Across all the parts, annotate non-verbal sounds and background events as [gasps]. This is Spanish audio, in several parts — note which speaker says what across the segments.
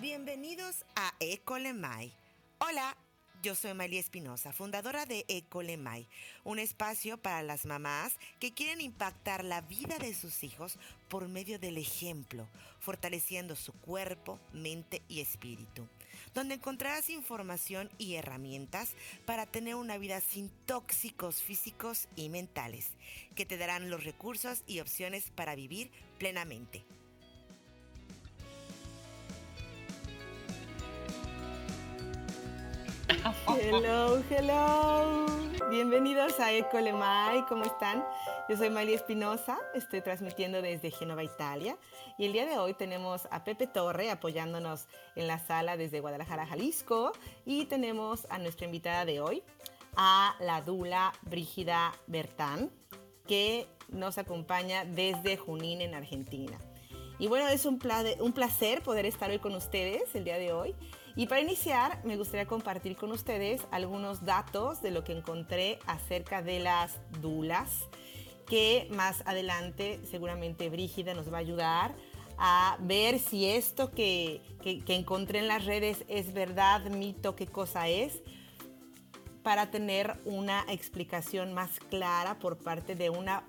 Speaker 1: Bienvenidos a Ecolemai. Hola, yo soy María Espinosa, fundadora de Ecolemai, un espacio para las mamás que quieren impactar la vida de sus hijos por medio del ejemplo, fortaleciendo su cuerpo, mente y espíritu, donde encontrarás información y herramientas para tener una vida sin tóxicos físicos y mentales, que te darán los recursos y opciones para vivir plenamente. Hello, hello. Bienvenidos a Ecolemai, ¿cómo están? Yo soy María Espinosa, estoy transmitiendo desde Genova, Italia. Y el día de hoy tenemos a Pepe Torre apoyándonos en la sala desde Guadalajara, Jalisco. Y tenemos a nuestra invitada de hoy, a la dula Brígida Bertán, que nos acompaña desde Junín, en Argentina. Y bueno, es un placer poder estar hoy con ustedes el día de hoy. Y para iniciar, me gustaría compartir con ustedes algunos datos de lo que encontré acerca de las dulas, que más adelante seguramente Brígida nos va a ayudar a ver si esto que, que, que encontré en las redes es verdad, mito, qué cosa es, para tener una explicación más clara por parte de una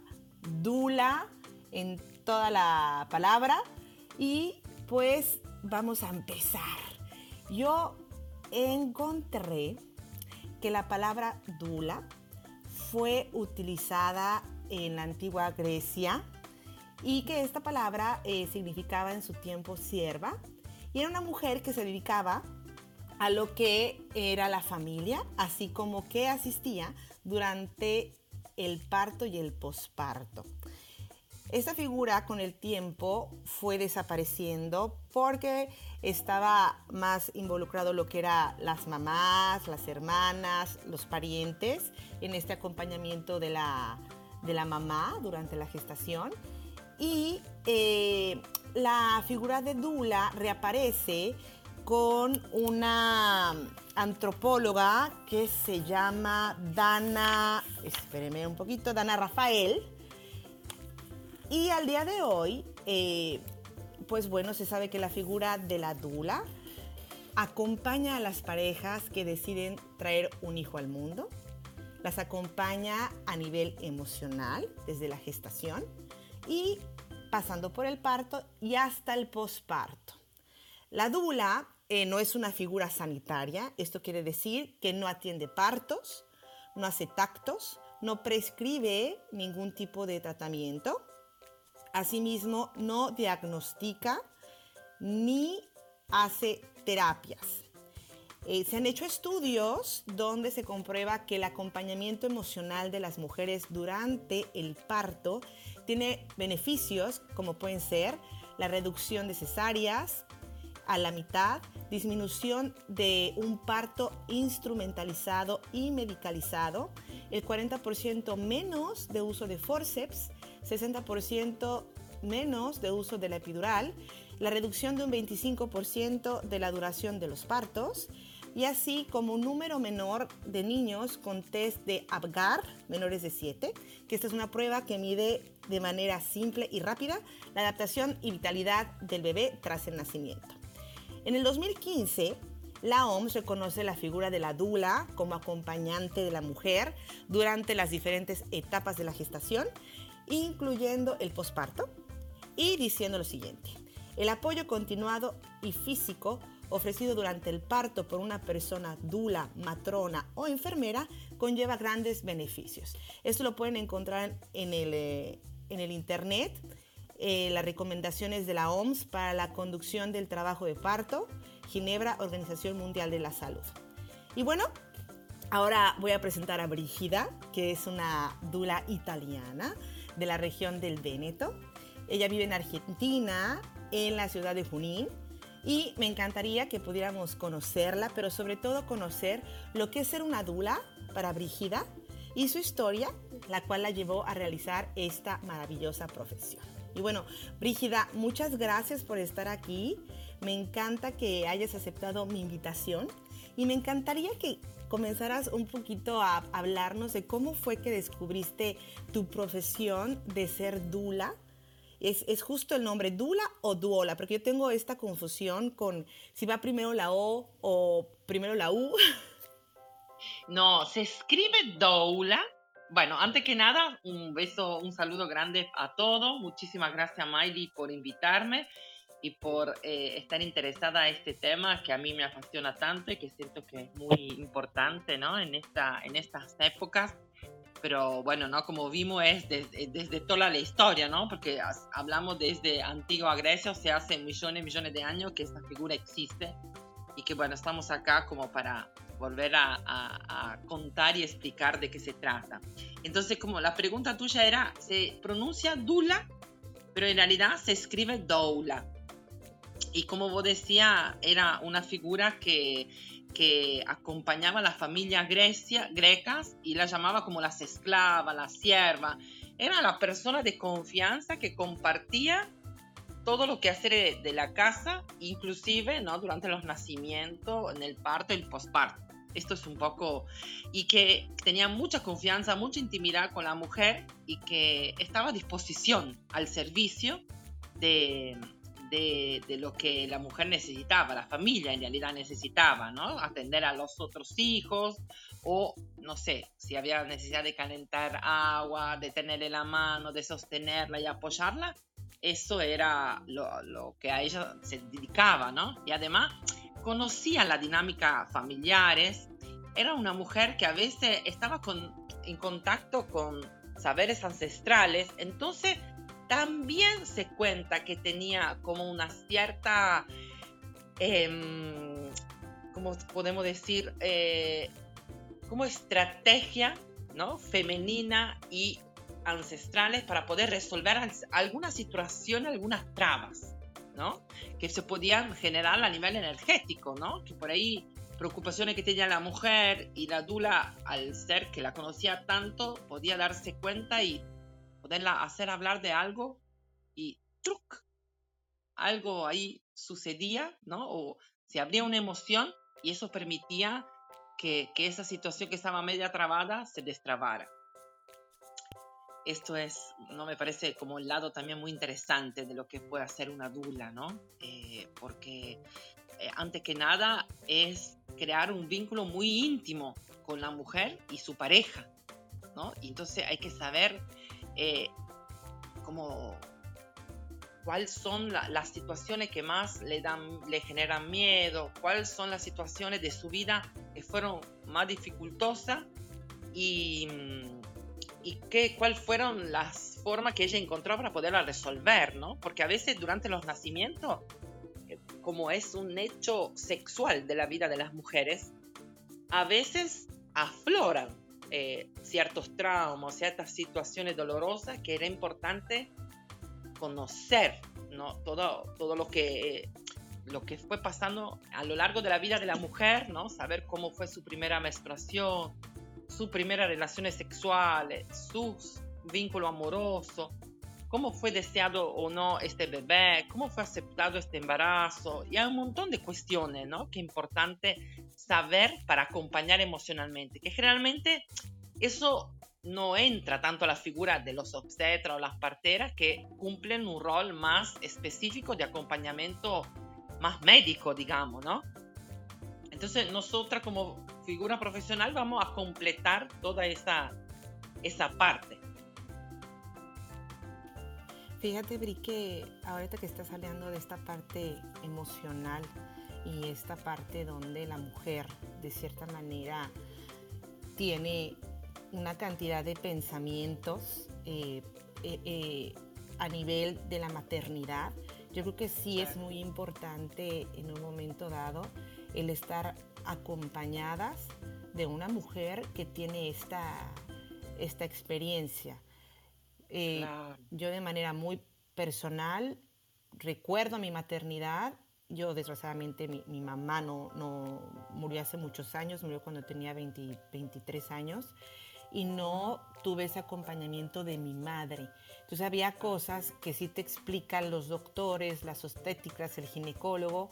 Speaker 1: dula en toda la palabra. Y pues vamos a empezar. Yo encontré que la palabra dula fue utilizada en la antigua Grecia y que esta palabra eh, significaba en su tiempo sierva y era una mujer que se dedicaba a lo que era la familia, así como que asistía durante el parto y el posparto. Esta figura con el tiempo fue desapareciendo porque estaba más involucrado lo que era las mamás, las hermanas, los parientes en este acompañamiento de la, de la mamá durante la gestación. Y eh, la figura de Dula reaparece con una antropóloga que se llama Dana, espéreme un poquito, Dana Rafael, y al día de hoy, eh, pues bueno, se sabe que la figura de la dula acompaña a las parejas que deciden traer un hijo al mundo, las acompaña a nivel emocional desde la gestación y pasando por el parto y hasta el posparto. La dula eh, no es una figura sanitaria, esto quiere decir que no atiende partos, no hace tactos, no prescribe ningún tipo de tratamiento Asimismo, no diagnostica ni hace terapias. Eh, se han hecho estudios donde se comprueba que el acompañamiento emocional de las mujeres durante el parto tiene beneficios como pueden ser la reducción de cesáreas a la mitad, disminución de un parto instrumentalizado y medicalizado, el 40% menos de uso de forceps, 60% menos de uso de la epidural, la reducción de un 25% de la duración de los partos y así como un número menor de niños con test de Apgar menores de 7, que esta es una prueba que mide de manera simple y rápida la adaptación y vitalidad del bebé tras el nacimiento. En el 2015, la OMS reconoce la figura de la dula como acompañante de la mujer durante las diferentes etapas de la gestación incluyendo el posparto, y diciendo lo siguiente, el apoyo continuado y físico ofrecido durante el parto por una persona dula, matrona o enfermera conlleva grandes beneficios. Esto lo pueden encontrar en el, eh, en el internet, eh, las recomendaciones de la OMS para la conducción del trabajo de parto, Ginebra, Organización Mundial de la Salud. Y bueno, ahora voy a presentar a Brigida, que es una dula italiana de la región del Véneto. Ella vive en Argentina, en la ciudad de Junín, y me encantaría que pudiéramos conocerla, pero sobre todo conocer lo que es ser una dula para Brígida y su historia, la cual la llevó a realizar esta maravillosa profesión. Y bueno, Brígida, muchas gracias por estar aquí. Me encanta que hayas aceptado mi invitación y me encantaría que comenzaras un poquito a hablarnos de cómo fue que descubriste tu profesión de ser dula es, es, justo el nombre, Dula o Duola, porque yo tengo esta confusión con si va primero la O o primero la U. [laughs]
Speaker 2: No, se escribe Doula. Bueno, antes que nada, un beso, un saludo grande a todos. Muchísimas gracias, Miley, por invitarme y por eh, estar interesada en este tema que a mí me apasiona tanto y que siento que es muy importante ¿no? en, esta, en estas épocas. Pero bueno, ¿no? como vimos es desde, desde toda la historia, ¿no? porque hablamos desde antigua Grecia, o sea, hace millones y millones de años que esta figura existe y que bueno, estamos acá como para volver a, a, a, contar y explicar de qué se trata. Entonces, como la pregunta tuya era, se pronuncia Dula, pero en realidad se escribe Doula y como vos decía, era una figura que, que acompañaba a las familias grecia, grecas y la llamaba como las esclavas, las siervas. Era la persona de confianza que compartía todo lo que hacer de la casa, inclusive ¿no? durante los nacimientos, en el parto y el posparto. Esto es un poco... Y que tenía mucha confianza, mucha intimidad con la mujer y que estaba a disposición al servicio de, de, lo que la mujer necesitaba, la familia en realidad necesitaba, ¿no? Atender a los otros hijos o, no sé, si había necesidad de calentar agua, de tenerle la mano, de sostenerla y apoyarla, eso era lo, que a ella se dedicaba, ¿no? Y además conocía la dinámica familiares, era una mujer que a veces estaba en contacto con saberes ancestrales, entonces también se cuenta que tenía como una cierta, eh, ¿cómo podemos decir? Eh, como estrategia ¿no? femenina y ancestrales para poder resolver algunas situaciones, algunas trabas, ¿no? Que se podían generar a nivel energético, ¿no? Que por ahí preocupaciones que tenía la mujer y la dula, al ser que la conocía tanto, podía darse cuenta y poderla hacer hablar de algo y ¡truc! algo ahí sucedía, ¿no? O se abría una emoción y eso permitía que, que esa situación que estaba media trabada se destrabara. Esto es, no me parece como un lado también muy interesante de lo que puede hacer una dula, ¿no? Eh, porque eh, antes que nada es crear un vínculo muy íntimo con la mujer y su pareja, ¿no? Y entonces hay que saber eh, como cuáles son las situaciones que más le, dan, le generan miedo, cuáles son las situaciones de su vida que fueron más dificultosas y, y qué, cuáles fueron las formas que ella encontró para poderla resolver, ¿no? Porque a veces durante los nacimientos, eh, como es un hecho sexual de la vida de las mujeres, a veces afloran eh, ciertos traumas, ciertas situaciones dolorosas que era importante conocer, ¿no? Todo, todo lo que lo que fue pasando a lo largo de la vida de la mujer, ¿no? Saber cómo fue su primera menstruación, sus primeras relaciones sexuales, su vínculo amoroso, cómo fue deseado o no este bebé, cómo fue aceptado este embarazo, y hay un montón de cuestiones, ¿no? Que es importante saber para acompañar emocionalmente, que generalmente eso no entra tanto a la figura de los obstetras o las parteras que cumplen un rol más específico de acompañamiento más médico, digamos, ¿no? Entonces nosotras como figura profesional vamos a completar toda esa, esa parte.
Speaker 1: Fíjate, Bri, que ahorita que estás hablando de esta parte emocional, y esta parte donde la mujer de cierta manera tiene una cantidad de pensamientos eh, eh, eh, a nivel de la maternidad. Yo creo que sí es muy importante en un momento dado el estar acompañadas de una mujer que tiene esta, esta experiencia. Yo de manera muy personal recuerdo mi maternidad yo desgraciadamente mi, mamá no, no, murió hace muchos años, murió cuando tenía 23 años y no tuve ese acompañamiento de mi madre. Entonces había cosas que sí te explican los doctores, las obstétricas, el ginecólogo,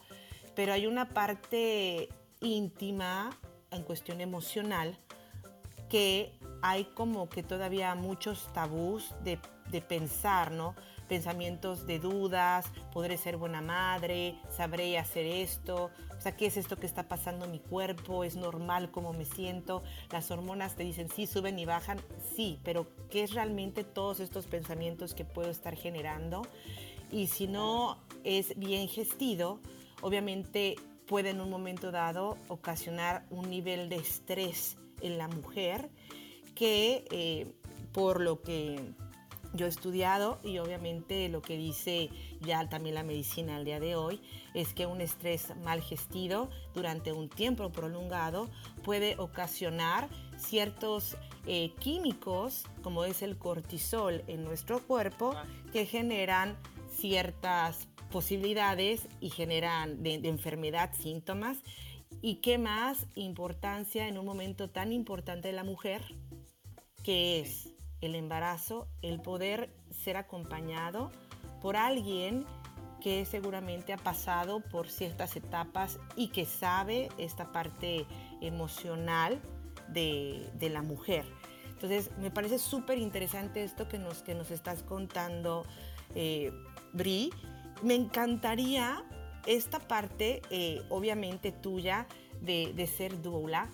Speaker 1: pero hay una parte íntima en cuestión emocional que hay como que todavía muchos tabús de, de pensar, ¿no? Pensamientos de dudas, podré ser buena madre, sabré hacer esto, o sea, ¿qué es esto que está pasando en mi cuerpo? ¿Es normal cómo me siento? Las hormonas te dicen, sí, suben y bajan, sí, pero ¿qué es realmente todos estos pensamientos que puedo estar generando? Y si no es bien gestido, obviamente puede en un momento dado ocasionar un nivel de estrés en la mujer que eh, por lo que yo he estudiado y obviamente lo que dice ya también la medicina al día de hoy es que un estrés mal gestido durante un tiempo prolongado puede ocasionar ciertos eh, químicos como es el cortisol en nuestro cuerpo que generan ciertas posibilidades y generan de, enfermedad síntomas. Y qué más importancia en un momento tan importante de la mujer que es el embarazo, el poder ser acompañado por alguien que seguramente ha pasado por ciertas etapas y que sabe esta parte emocional de, la mujer. Entonces, me parece súper interesante esto que nos, que nos estás contando, eh, Bri. Me encantaría esta parte, eh, obviamente tuya, de, ser doula.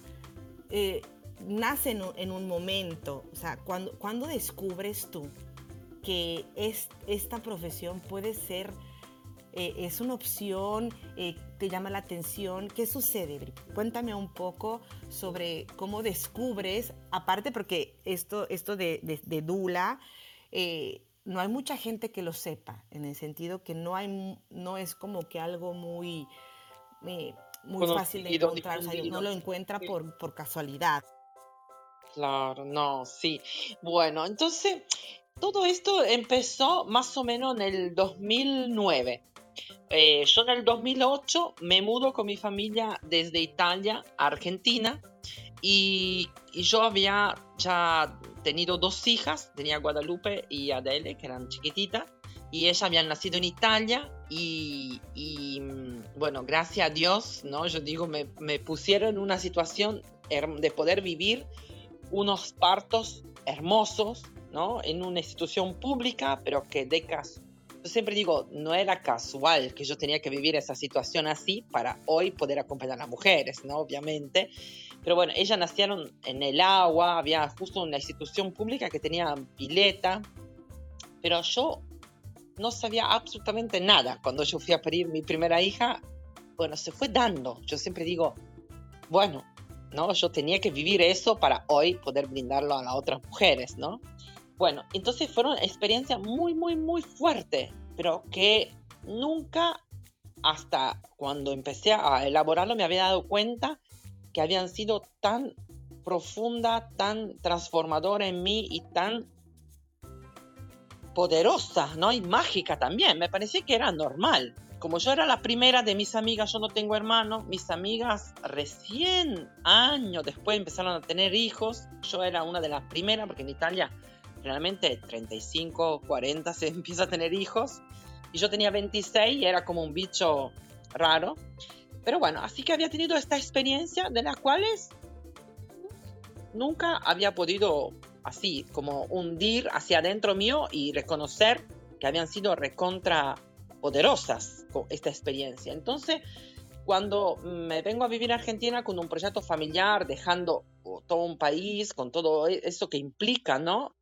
Speaker 1: Eh, nace en, un momento, o sea, cuando, cuando descubres tú que es, esta profesión puede ser, eh, es una opción, eh, te llama la atención, ¿qué sucede? Cuéntame un poco sobre cómo descubres, aparte porque esto, esto de, de, Dula, eh, no hay mucha gente que lo sepa, en el sentido que no, hay, no es como que algo muy, muy fácil de encontrar, o sea, no lo encuentra por, por casualidad.
Speaker 2: Claro, no, sí. Bueno, entonces todo esto empezó más o menos en el 2009. Eh, yo en el 2008 me mudo con mi familia desde Italia a Argentina y, yo había ya tenido dos hijas, tenía Guadalupe y Adele, que eran chiquititas, y ellas habían nacido en Italia y, mm, bueno, gracias a Dios, ¿no? Yo digo, me, me pusieron en una situación de poder vivir unos partos hermosos, ¿no? En una institución pública, pero que de caso. Yo siempre digo, no era casual que yo tenía que vivir esa situación así para hoy poder acompañar a las mujeres, ¿no? Obviamente. Pero bueno, ellas nacieron en el agua, había justo una institución pública que tenía pileta, pero yo no sabía absolutamente nada. Cuando yo fui a parir mi primera hija, bueno, se fue dando. Yo siempre digo, bueno, ¿no? Yo tenía que vivir eso para hoy poder brindarlo a las otras mujeres, ¿no? Bueno, entonces fueron experiencias muy, muy, muy fuertes, pero que nunca hasta cuando empecé a elaborarlo me había dado cuenta que habían sido tan profunda, tan transformadora en mí y tan poderosa, ¿no? Y mágica también. Me parecía que era normal como yo era la primera de mis amigas, yo no tengo hermanos, mis amigas recién años después empezaron a tener hijos, yo era una de las primeras, porque en Italia generalmente 35, 40 se [laughs] empieza a tener hijos, y yo tenía 26 y era como un bicho raro. Pero bueno, así que había tenido esta experiencia de las cuales nunca había podido así como hundir hacia adentro mío y reconocer que habían sido recontra poderosas con esta experiencia. Entonces, cuando me vengo a vivir a Argentina con un proyecto familiar, dejando todo un país, con todo e-, eso que implica, ¿no?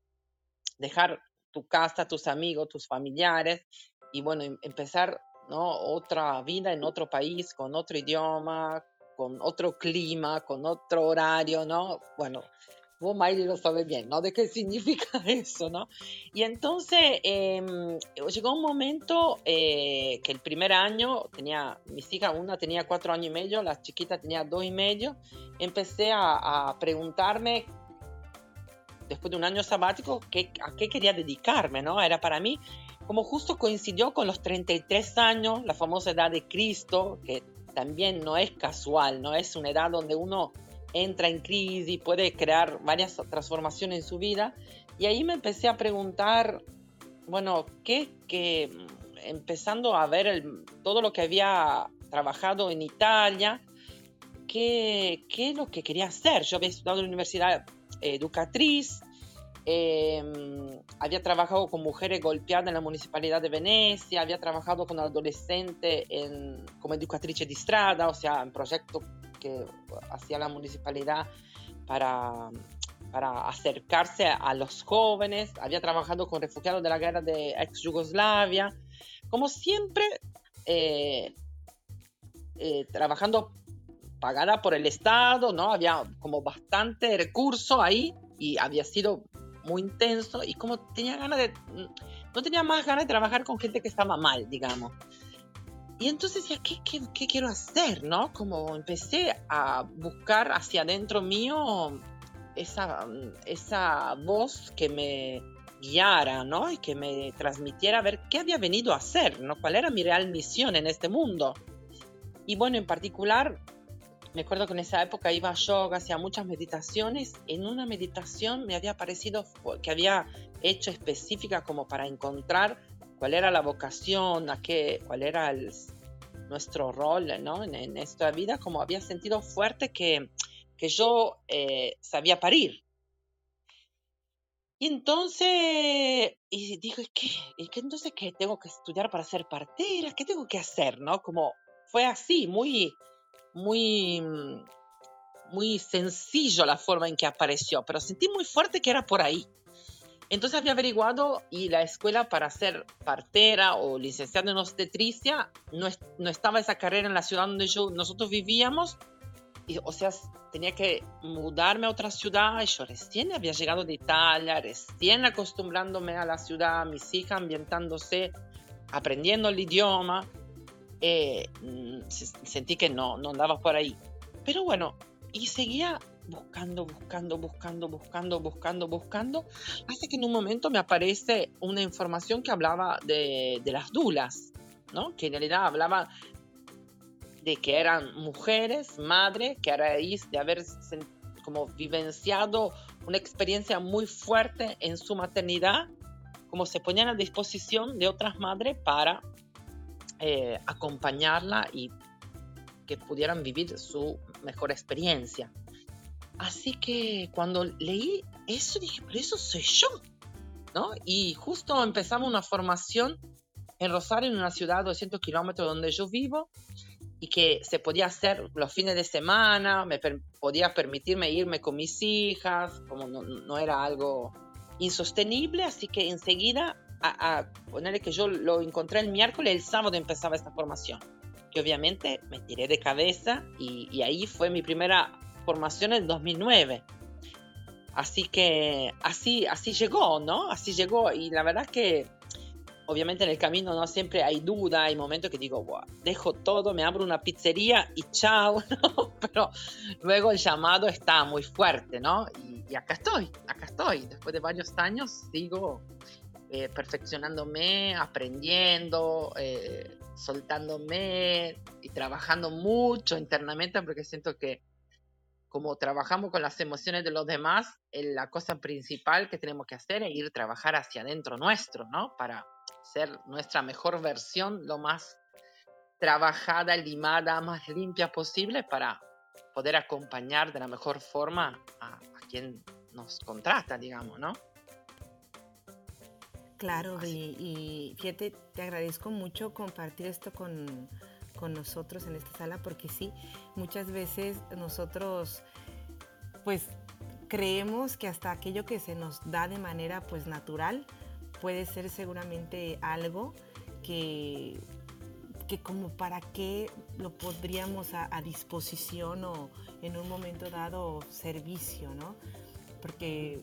Speaker 2: Dejar tu casa, tus amigos, tus familiares y bueno, em-, empezar, ¿no? Otra vida en otro país, con otro idioma, con otro clima, con otro horario, ¿no? Bueno, Vos, Miley, lo sabe bien, ¿no? De qué significa [laughs] eso, ¿no? Y entonces em, llegó un momento eh, que el primer año tenía, mis hijas, una tenía cuatro años y medio, la chiquita tenía dos y medio, empecé a, preguntarme después de un año sabático, ¿qué, ¿a qué quería dedicarme? ¿no? Era para mí, como justo coincidió con los 33 años, la famosa edad de Cristo, que también no es casual, no es una edad donde uno entra en crisis, puede crear varias transformaciones en su vida. Y ahí me empecé a preguntar, bueno, ¿qué, que empezando a ver todo lo que había trabajado en Italia, ¿qué, qué es lo que quería hacer? Yo había estudiado en la Universidad Educatriz Em, había trabajado con mujeres golpeadas en la municipalidad de Venecia, había trabajado con adolescentes en, como educatrice de estrada, o sea, en proyectos que hacía la municipalidad para, para acercarse a los jóvenes, había trabajado con refugiados de la guerra de ex Yugoslavia, como siempre, eh, eh, trabajando pagada por el Estado, ¿no? Había como bastante recurso ahí y había sido muy intenso y como tenía ganas de, no tenía más ganas de trabajar con gente que estaba mal, digamos. Y entonces decía, ¿qué, qué, qué quiero hacer? ¿no? Como empecé a buscar hacia adentro mío esa, esa voz que me guiara, ¿no? Y que me transmitiera a ver qué había venido a hacer, ¿no? ¿Cuál era mi real misión en este mundo? Y bueno, en particular, me acuerdo que en esa época iba a yoga, hacía muchas meditaciones. En una meditación me había parecido que había hecho específica como para encontrar cuál era la vocación, a qué, cuál era nuestro rol ¿no? en, en, esta vida, como había sentido fuerte que, que yo eh, sabía parir. Y entonces, y digo, ¿qué? ¿Y qué entonces qué tengo que estudiar para ser partera? ¿Qué tengo que hacer? ¿No? Como fue así, muy muy, muy sencillo la forma en que apareció, pero sentí muy fuerte que era por ahí. Entonces había averiguado y la escuela para ser partera o licenciada en obstetricia no, no estaba esa carrera en la ciudad donde yo, nosotros vivíamos. Y, o sea, tenía que mudarme a otra ciudad. Y yo recién había llegado de Italia, recién acostumbrándome a la ciudad, mis hijas ambientándose, aprendiendo el idioma. Eh, mm, sentí que no, no andaba por ahí. Pero bueno, y seguía buscando, buscando, buscando, buscando, buscando, buscando, hasta que en un momento me aparece una información que hablaba de, de las dulas, ¿no? Que en realidad hablaba de que eran mujeres, madres, que a raíz de haber como vivenciado una experiencia muy fuerte en su maternidad, como se ponían a disposición de otras madres para eh, acompañarla y que pudieran vivir su mejor experiencia. Así que cuando leí eso dije, pero eso soy yo, ¿no? Y justo empezamos una formación en Rosario, en una ciudad a 200 kilómetros donde yo vivo, y que se podía hacer los fines de semana, me podía permitirme irme con mis hijas, como no, era algo insostenible, así que enseguida a, ponerle que yo lo encontré el miércoles, el sábado empezaba esta formación. Que obviamente me tiré de cabeza y, ahí fue mi primera formación en 2009. Así que así, así llegó, ¿no? Así llegó. Y la verdad que obviamente en el camino no siempre hay duda, hay momentos que digo, dejo todo, me abro una pizzería y chao, [laughs] ¿no? Pero luego el llamado está muy fuerte, ¿no? Y, y acá estoy, acá estoy. Después de varios años sigo eh, perfeccionándome, aprendiendo, eh, soltándome y trabajando mucho internamente porque siento que como trabajamos con las emociones de los demás, eh, la cosa principal que tenemos que hacer es ir a trabajar hacia adentro nuestro, ¿no? Para ser nuestra mejor versión, lo más trabajada, limada, más limpia posible para poder acompañar de la mejor forma a, a quien nos contrata, digamos, ¿no?
Speaker 1: Claro, y, fíjate, te agradezco mucho compartir esto con, nosotros en esta sala, porque sí, muchas veces nosotros, pues, creemos que hasta aquello que se nos da de manera, pues, natural, puede ser seguramente algo que, que como para qué lo podríamos a, a disposición o en un momento dado servicio, ¿no? Porque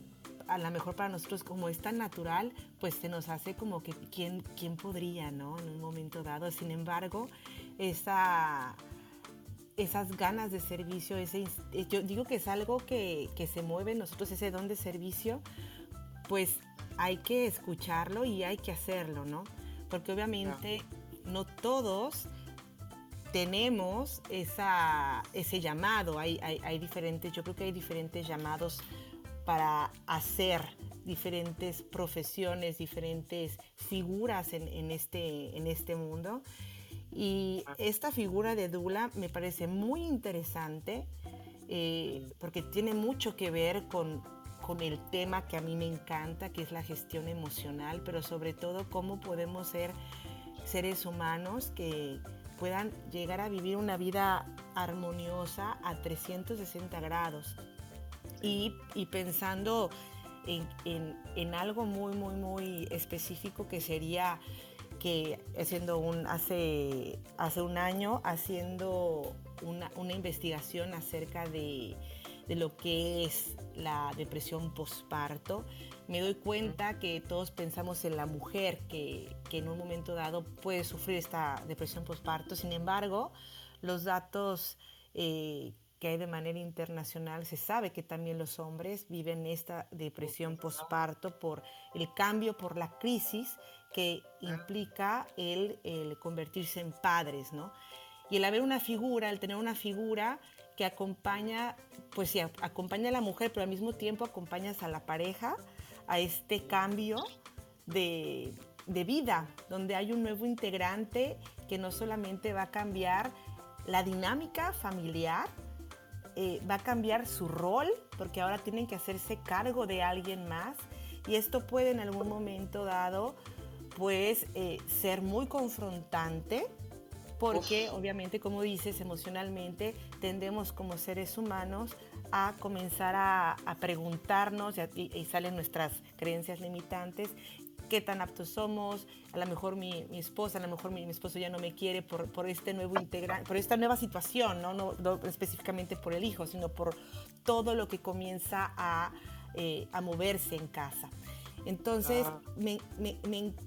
Speaker 1: a lo mejor para nosotros como es tan natural, pues se nos hace como que quién, quién podría, ¿no? En un momento dado. Sin embargo, esa, esas ganas de servicio, ese, eh, yo digo que es algo que, que se mueve en nosotros, ese don de servicio, pues hay que escucharlo y hay que hacerlo, ¿no? Porque obviamente no todos tenemos esa, ese llamado, hay, hay, hay, diferentes, yo creo que hay diferentes llamados para hacer diferentes profesiones, diferentes figuras en, este, en este mundo. Y esta figura de Dula me parece muy interesante eh, porque tiene mucho que ver con, con el tema que a mí me encanta, que es la gestión emocional, pero sobre todo cómo podemos ser seres humanos que puedan llegar a vivir una vida armoniosa a 360 grados. Y, pensando en, algo muy, muy, muy específico que sería que haciendo un, hace, hace un año haciendo una, una investigación acerca de, de, lo que es la depresión postparto, me doy cuenta que todos pensamos en la mujer que, que en un momento dado puede sufrir esta depresión postparto. Sin embargo, los datos eh, que hay de manera internacional, se sabe que también los hombres viven esta depresión postparto por el cambio, por la crisis que implica el, convertirse en padres, ¿no? Y el haber una figura, el tener una figura que acompaña, pues sí, acompaña a la mujer, pero al mismo tiempo acompañas a la pareja a este cambio de, de vida, donde hay un nuevo integrante que no solamente va a cambiar la dinámica familiar, eh, va a cambiar su rol, porque ahora tienen que hacerse cargo de alguien más, y esto puede en algún momento dado pues eh, ser muy confrontante porque obviamente como dices emocionalmente tendemos como seres humanos a comenzar a, preguntarnos y, salen nuestras creencias limitantes qué tan aptos somos, a lo mejor mi, esposa, a lo mejor mi, esposo ya no me quiere por, por este nuevo integrante, por esta nueva situación, ¿no? No, específicamente por el hijo, sino por todo lo que comienza a, eh, a moverse en casa. Entonces, ah. me, me,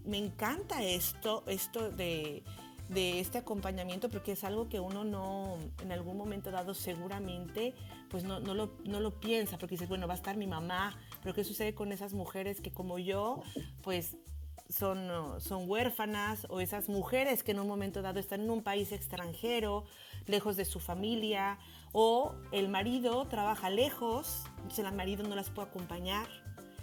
Speaker 1: me, encanta esto, esto de, de, este acompañamiento porque es algo que uno no, en algún momento dado seguramente, pues no, no, lo, no lo piensa, porque dices, bueno, va a estar mi mamá, pero ¿qué sucede con esas mujeres que como yo, pues son, son huérfanas o esas mujeres que en un momento dado están en un país extranjero, lejos de su familia, o el marido trabaja lejos, entonces el marido no las puede acompañar.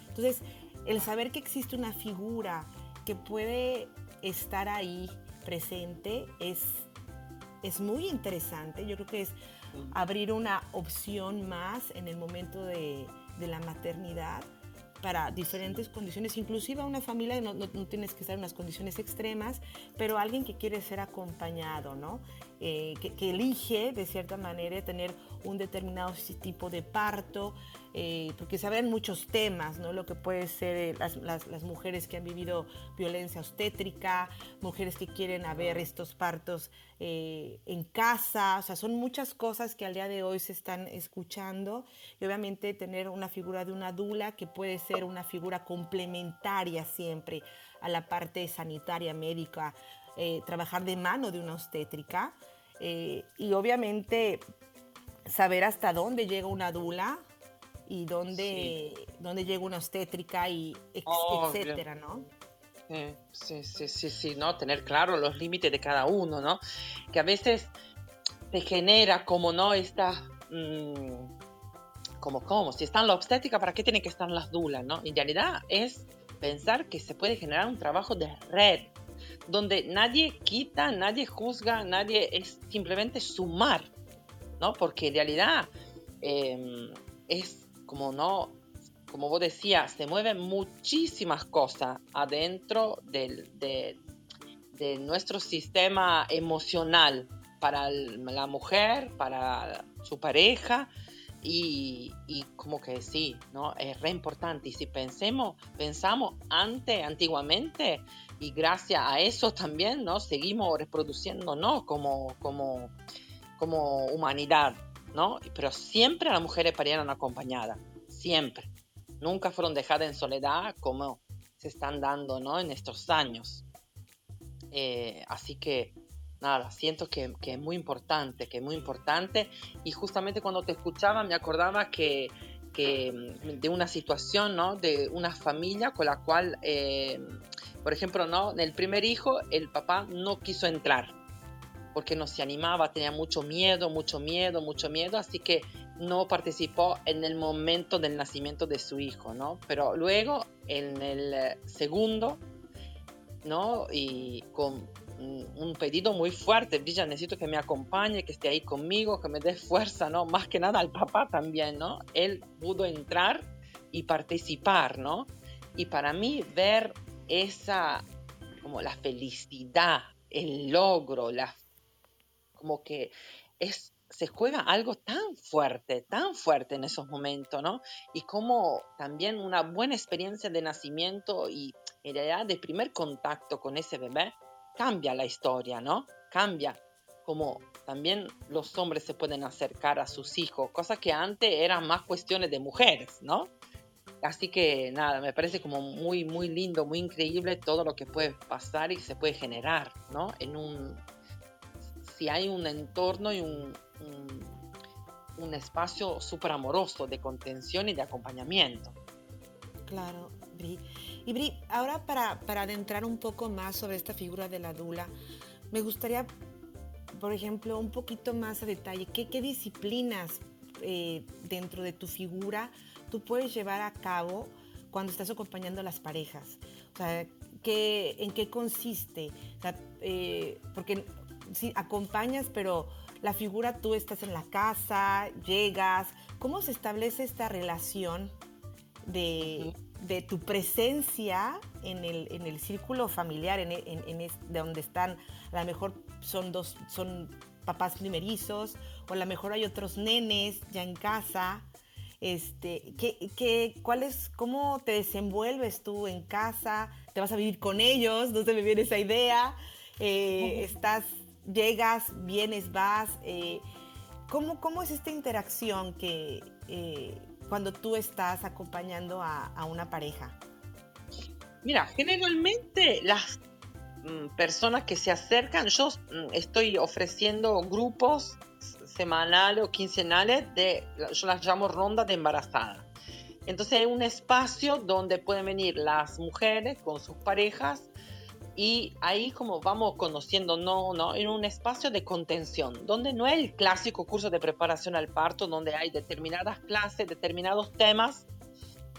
Speaker 1: Entonces, el saber que existe una figura que puede estar ahí presente es, es muy interesante. Yo creo que es abrir una opción más en el momento de, de la maternidad para diferentes condiciones, inclusive a una familia no, no, tienes que estar en unas condiciones extremas, pero alguien que quiere ser acompañado, ¿no? Eh, que, que, elige de cierta manera tener un determinado tipo de parto, eh, porque se hablan muchos temas, ¿no? Lo que puede ser eh, las, las, mujeres que han vivido violencia obstétrica, mujeres que quieren haber estos partos eh, en casa, o sea, son muchas cosas que al día de hoy se están escuchando y obviamente tener una figura de una dula que puede ser una figura complementaria siempre a la parte sanitaria, médica, trabajar de mano de una obstétrica y obviamente saber hasta dónde llega una dula y dónde, dónde llega una obstétrica y etcétera, ¿no?
Speaker 2: Sí, sí, sí, sí, ¿no? Tener claro los límites de cada uno, ¿no? Que a veces te genera como, ¿no? Esta... Mm, como, ¿cómo? Si están la obstétrica, ¿para qué tienen que estar las dulas, no? En realidad es pensar que se puede generar un trabajo de red, donde nadie quita, nadie juzga, nadie es simplemente sumar, ¿no? Porque en realidad em, es como no, como vos decías, se mueven muchísimas cosas adentro del, de, nuestro sistema emocional para la mujer, para su pareja. Y, como que sí, ¿no? Es re importante. Y si pensemos, pensamos antes, antiguamente, y gracias a eso también, ¿no? Seguimos reproduciéndonos como, como, como humanidad, ¿no? Pero siempre las mujeres parieron acompañadas, siempre. Nunca fueron dejadas en soledad como se están dando, ¿no? En estos años. Eh, así que, nada, siento que, es muy importante, que es muy importante. Y justamente cuando te escuchaba me acordaba que, mm, de una situación, ¿no? De una familia con la cual, eh, por ejemplo, ¿no? En el primer hijo, el papá no quiso entrar porque no se animaba, tenía mucho miedo, mucho miedo, mucho miedo, así que no participó en el momento del nacimiento de su hijo, ¿no? Pero luego, en el eh, segundo, ¿no? Y con un pedido muy fuerte, Villa, necesito que me acompañe, que esté ahí conmigo, que me dé fuerza, ¿no? Más que nada al papá también, ¿no? Él pudo entrar y participar, ¿no? Y para mí ver esa, como la felicidad, el logro, la, como que es, se juega algo tan fuerte, tan fuerte en esos momentos, ¿no? Y como también una buena experiencia de nacimiento y en realidad de primer contacto con ese bebé cambia la historia, ¿no? Cambia como también los hombres se pueden acercar a sus hijos, cosa que antes eran más cuestiones de mujeres, ¿no? Así que nada, me parece como muy, muy lindo, muy increíble todo lo que puede pasar y se puede generar, ¿no? En un, si hay un entorno y un, un, espacio súper amoroso de contención y de acompañamiento.
Speaker 1: Claro, Bri. Y Bri, ahora para, para adentrar un poco más sobre esta figura de la dula, me gustaría, por ejemplo, un poquito más a detalle, ¿qué, disciplinas eh, dentro de tu figura tú puedes llevar a cabo cuando estás acompañando a las parejas? O sea, ¿qué, ¿en qué consiste? Eh, porque sí, acompañas, pero la figura tú estás en la casa, llegas. ¿Cómo se establece esta relación de, de tu presencia en el, en el círculo familiar, en, en, de donde están, a lo mejor son dos, son papás primerizos, o a lo mejor hay otros nenes ya en casa? Este, ¿qué, qué, cuál es, ¿Cómo te desenvuelves tú en casa? ¿Te vas a vivir con ellos? ¿No se me viene esa idea? Eh, ¿Estás, llegas, vienes, vas? Eh, ¿cómo, ¿Cómo es esta interacción que eh, cuando tú estás acompañando a, a, una pareja?
Speaker 2: Mira, generalmente las personas que se acercan, yo mm, estoy ofreciendo grupos semanales o quincenales de, yo las llamo ronda de embarazada. Entonces hay un espacio donde pueden venir las mujeres con sus parejas y ahí como vamos conociendo, no, no, en un espacio de contención, donde no es el clásico curso de preparación al parto, donde hay determinadas clases, determinados temas.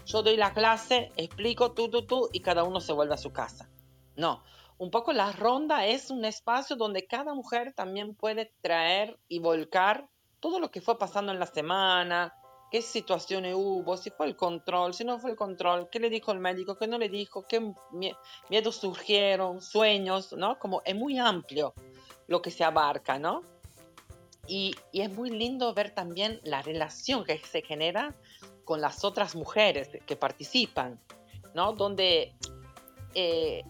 Speaker 2: Yo doy la clase, explico tú, tú, tú y cada uno se vuelve a su casa. No, un poco la ronda es un espacio donde cada mujer también puede traer y volcar todo lo que fue pasando en la semana, qué situaciones hubo, si fue el control, si no fue el control, qué le dijo el médico, qué no le dijo, qué miedos surgieron, sueños, ¿no? Como es muy amplio lo que se abarca, ¿no? Y, y es muy lindo ver también la relación que se genera con las otras mujeres que participan, ¿no? Donde eh,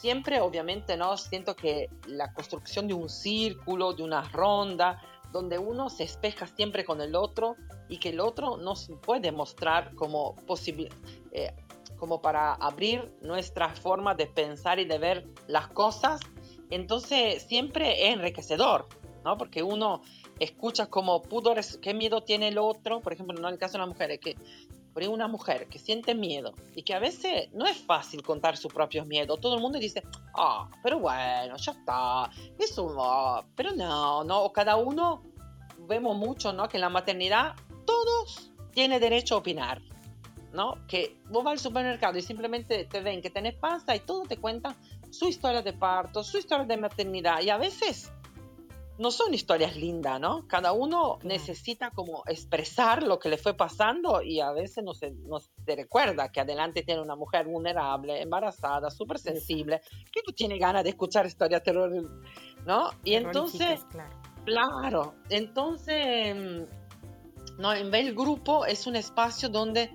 Speaker 2: siempre obviamente no siento que la construcción de un círculo, de una ronda, donde uno se espeja siempre con el otro y que el otro nos puede mostrar como posible, eh, como para abrir nuestra forma de pensar y de ver las cosas. Entonces siempre es enriquecedor, ¿no? Porque uno escucha como pudo, qué miedo tiene el otro, por ejemplo, en el caso de las mujeres, que por una mujer que siente miedo y que a veces no es fácil contar sus propios miedos. Todo el mundo dice, ah, pero bueno, ya está, eso no, pero no, no, cada uno vemos mucho, ¿no? Que en la maternidad todos tienen derecho a opinar, ¿no? Que vos vas al supermercado y simplemente te ven que tenés panza y todo te cuentan su historia de parto, su historia de maternidad y a veces no son historias lindas, ¿no? Cada uno necesita como expresar lo que le fue pasando y a veces no se, no se recuerda que adelante tiene una mujer vulnerable, embarazada, súper sensible, que no tiene ganas de escuchar historias terror, ¿no? Y entonces, claro. claro, entonces, no, en vez del grupo es un espacio donde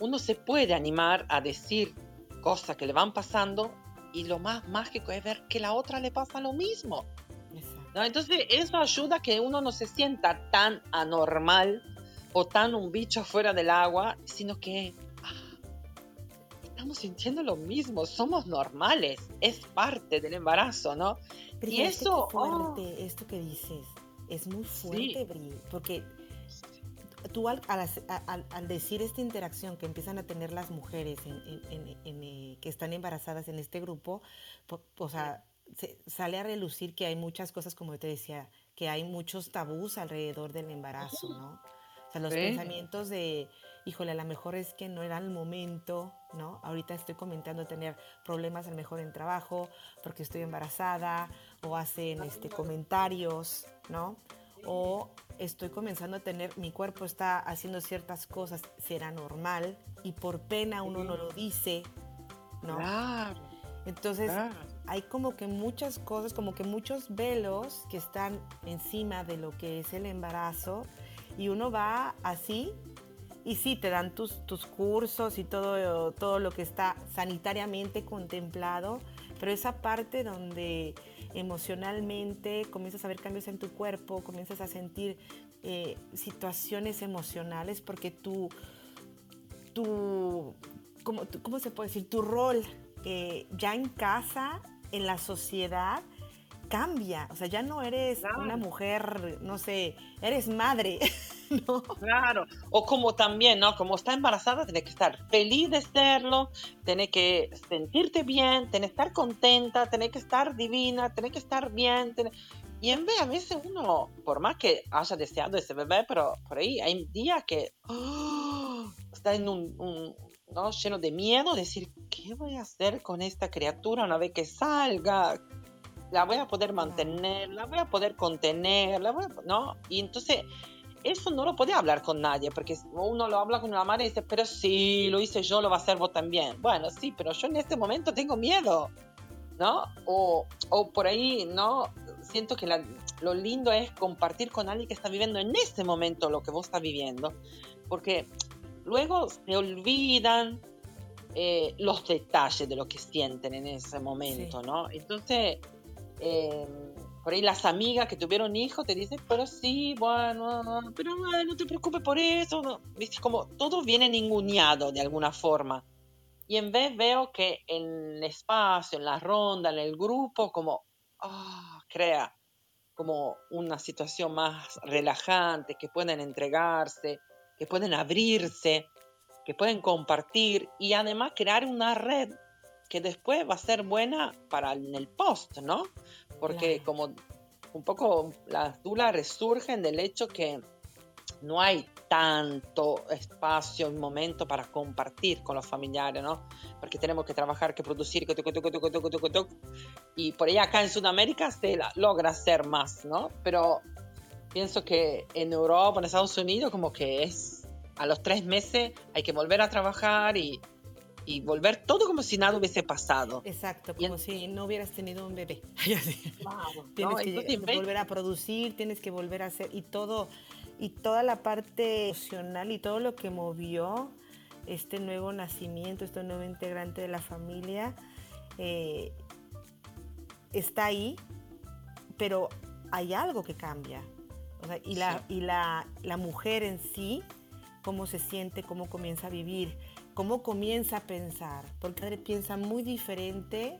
Speaker 2: uno se puede animar a decir cosas que le van pasando y lo más mágico es ver que la otra le pasa lo mismo. Entonces eso ayuda a que uno no se sienta tan anormal o tan un bicho fuera del agua, sino que ah, estamos sintiendo lo mismo, somos normales, es parte del embarazo, ¿no?
Speaker 1: y eso... fuerte, oh. esto que dices, es muy fuerte, porque tú al, decir esta interacción que empiezan a tener las mujeres eh, que están embarazadas en este grupo, o sea, sale a relucir que hay muchas cosas, como te decía, que hay muchos tabús alrededor del embarazo, ¿no? O sea, los pensamientos de, híjole, a lo mejor es que no era el momento, ¿no? Ahorita estoy comentando tener problemas a lo mejor en trabajo porque estoy embarazada o hacen este, comentarios, ¿no? o estoy comenzando a tener, mi cuerpo está haciendo ciertas cosas, será normal y por pena uno no lo dice, ¿no?
Speaker 2: Claro.
Speaker 1: Entonces hay como que muchas cosas, como que muchos velos que están encima de lo que es el embarazo y uno va así y sí, te dan tus, tus cursos y todo, todo lo que está sanitariamente contemplado, pero esa parte donde emocionalmente comienzas a ver cambios en tu cuerpo, comienzas a sentir eh, situaciones emocionales, porque tu, tu, ¿cómo, ¿cómo se puede decir? Tu rol eh, ya en casa, en la sociedad, cambia. O sea, ya no eres una mujer, no sé, eres madre. [laughs] ¿no?
Speaker 2: Claro, o como también, ¿no? Como está embarazada, tiene que estar feliz de serlo, tiene que sentirte bien, tiene que estar contenta, tiene que estar divina, tiene que estar bien. Y en vez, a veces uno, por más que haya deseado ese bebé, pero por ahí hay días que ¡oh! [gasps] está en un, ¿no? lleno de miedo, decir, ¿qué voy a hacer con esta criatura una vez que salga? la voy a poder mantener, la voy a poder contener, la voy ¿no? Y entonces eso no lo puede hablar con nadie, porque uno lo habla con una madre y dice, pero sí, lo hice yo, lo va a hacer vos también. Bueno, sí, pero yo en este momento tengo miedo, ¿no? O, o por ahí, ¿no? Siento que lo lindo es compartir con alguien que está viviendo en este momento lo que vos estás viviendo, porque luego se olvidan eh, los detalles de lo que sienten en ese momento, ¿no? Entonces eh, por ahí las amigas que tuvieron hijos te dicen, pero sí, bueno, pero no te preocupes por eso. No. Como todo viene ninguneado de alguna forma. Y en vez veo que en el espacio, en la ronda, en el grupo, como ah, crea como una situación más relajante, que pueden entregarse, que pueden abrirse, que pueden compartir y además crear una red que después va a ser buena para el post, ¿no? Porque como un poco las dudas resurgen del hecho que no hay tanto espacio y momento para compartir con los familiares, ¿no? Porque tenemos que trabajar, que producir, que y por ahí acá en Sudamérica se logra hacer más, ¿no? Pero pienso que en Europa, en Estados Unidos, como que es a los tres meses hay que volver a trabajar y y volver todo como si nada hubiese pasado.
Speaker 1: Exacto, como si no hubieras tenido un bebé. [laughs] tienes que volver a producir, tienes que volver a hacer y todo y toda la parte emocional y todo lo que movió este nuevo nacimiento, este nuevo integrante de la familia eh, está ahí, pero hay algo que cambia. Y la, y la, la mujer en sí, cómo se siente, cómo comienza a vivir cómo comienza a pensar, porque madre piensa muy diferente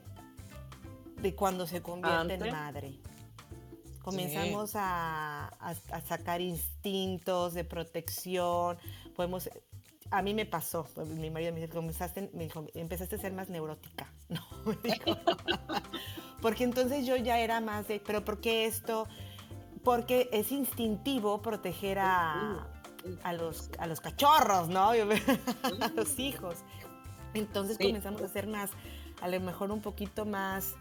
Speaker 1: de cuando se convierte en madre. Comenzamos a, sacar instintos de protección, podemos... A mí me pasó, mi marido me dijo, comenzaste, me dijo, empezaste a ser más neurótica, [laughs] ¿no? [laughs] porque entonces yo ya era más de, pero ¿por qué esto? Porque es instintivo proteger a, a los, a los cachorros, ¿no? [laughs] a los hijos. Entonces comenzamos a ser más, a lo mejor un poquito más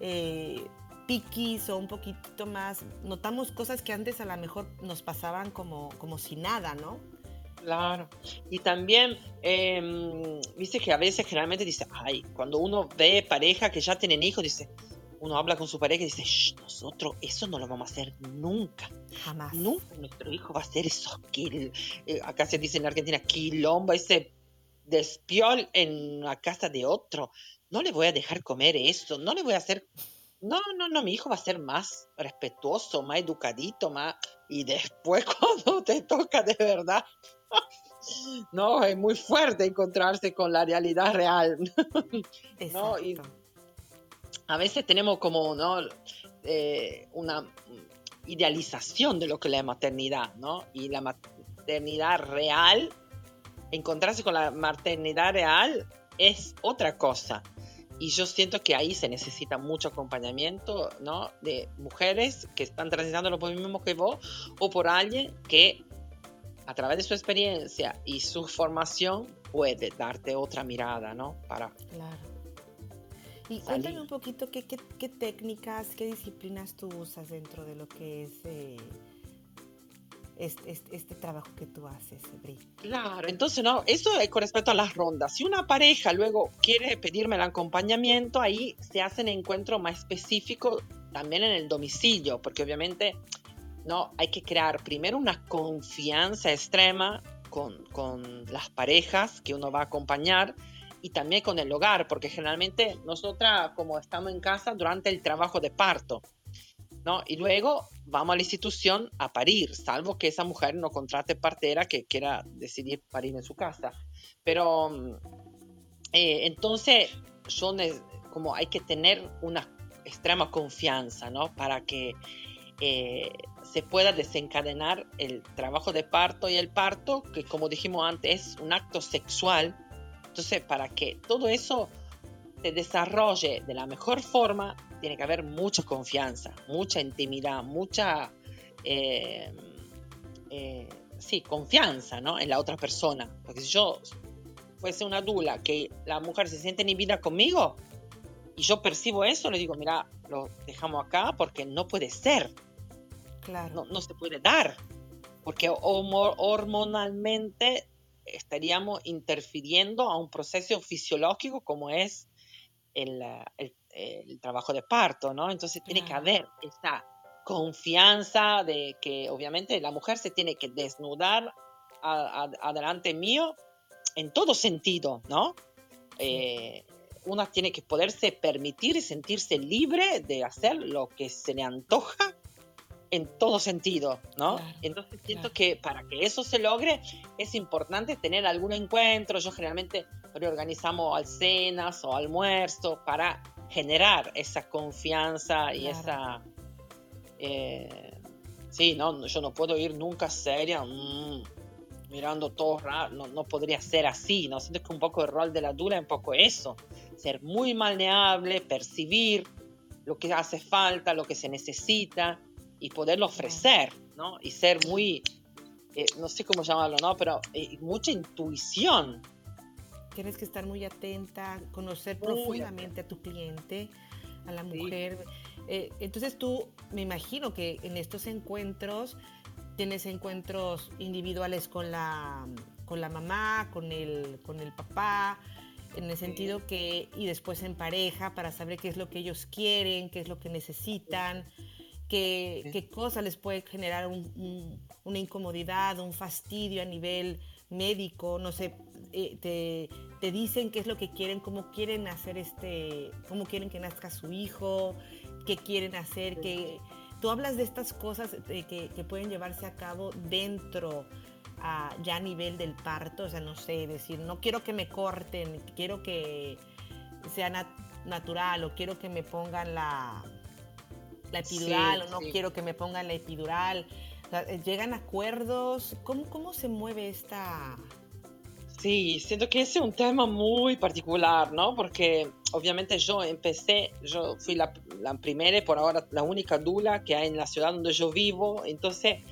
Speaker 1: eh, piquis o un poquito más, notamos cosas que antes a lo mejor nos pasaban como, como si nada, ¿no?
Speaker 2: Claro. Y también, eh, viste que a veces generalmente dice, ay, cuando uno ve pareja que ya tienen hijos, dice, uno habla con su pareja y dice, nosotros eso no lo vamos a hacer nunca.
Speaker 1: Jamás.
Speaker 2: Nunca nuestro hijo va a hacer eso. Que, eh, acá se dice en Argentina, quilombo, ese despiol en la casa de otro. No le voy a dejar comer eso, no le voy a hacer... No, no, no, mi hijo va a ser más respetuoso, más educadito, más... Y después [laughs] cuando te toca de verdad... [laughs] no, es muy fuerte encontrarse con la realidad real. [laughs]
Speaker 1: Exacto.
Speaker 2: Y, a veces tenemos como. Eh, una idealización de lo que es la maternidad, ¿no? Y la maternidad real, encontrarse con la maternidad real es otra cosa. Y yo siento que ahí se necesita mucho acompañamiento, ¿no? De mujeres que están transitando lo mismo que vos o por alguien que a través de su experiencia y su formación puede darte otra mirada, ¿no?
Speaker 1: Para claro y cuéntame un poquito qué, qué, técnicas, qué disciplinas tú usas dentro de lo que es eh, este, este, trabajo que tú haces, Bri.
Speaker 2: Claro, entonces no, eso es con respecto a las rondas. Si una pareja luego quiere pedirme el acompañamiento, ahí se hacen encuentros más específicos también en el domicilio, porque obviamente no hay que crear primero una confianza extrema con, con las parejas que uno va a acompañar y también con el hogar, porque generalmente nosotras como estamos en casa durante el trabajo de parto, ¿no? Y luego vamos a la institución a parir, salvo que esa mujer no contrate partera que quiera decidir parir en su casa. Pero mm, eh, entonces son como hay que tener una extrema confianza, ¿no? Para que eh, se pueda desencadenar el trabajo de parto y el parto, que como dijimos antes es un acto sexual. Entonces, para que todo eso se desarrolle de la mejor forma, tiene que haber mucha confianza, mucha intimidad, mucha, eh, eh, sí, confianza ¿no? en la otra persona. Porque si yo fuese una dula que la mujer se siente inhibida conmigo y yo percibo eso, le digo, mira, lo dejamos acá porque no puede ser. Claro. No, no se puede dar. Porque hormonalmente estaríamos interfiriendo a un proceso fisiológico como es el, el el trabajo de parto, ¿no? Entonces tiene que haber esa confianza de que obviamente la mujer se tiene que desnudar adelante mío en todo sentido, ¿no? Eh, una tiene que poderse permitir y sentirse libre de hacer lo que se le antoja en todo sentido, ¿no? Entonces siento que para que eso se logre es importante tener algún encuentro. Yo generalmente reorganizamos alcenas o almuerzo para generar esa confianza y esa... Eh, sí, no, yo no puedo ir nunca seria, mm, mirando todo raro, no, no, podría ser así, ¿no? Siento que un poco el rol de la dura es un poco eso, ser muy malneable, percibir lo que hace falta, lo que se necesita y poderlo ofrecer, ¿no? Y ser muy, eh, no sé cómo llamarlo, ¿no? Pero eh, mucha intuición,
Speaker 1: tienes que estar muy atenta, conocer profundamente a tu cliente, a la mujer. Eh, entonces tú, me imagino que en estos encuentros tienes encuentros individuales con la, con la mamá, con el, con el papá, en el sentido que, y después en pareja para saber qué es lo que ellos quieren, qué es lo que necesitan, qué, qué cosa les puede generar una incomodidad, un fastidio a nivel médico, no sé, eh, te, te, dicen qué es lo que quieren, cómo quieren hacer este, cómo quieren que nazca su hijo, qué quieren hacer, que tú hablas de estas cosas eh, que, que, pueden llevarse a cabo dentro, ya a nivel del parto, o sea, no sé, decir, no quiero que me corten, quiero que sea natural o quiero que me pongan la, la epidural o no quiero que me pongan la epidural. Eh, llegan acuerdos. ¿Cómo, ¿Cómo se mueve esta,
Speaker 2: Sí, siento que ese es un tema muy particular, ¿no? Porque obviamente yo empecé, yo fui la, la, primera y por ahora la única dula que hay en la ciudad donde yo vivo, entonces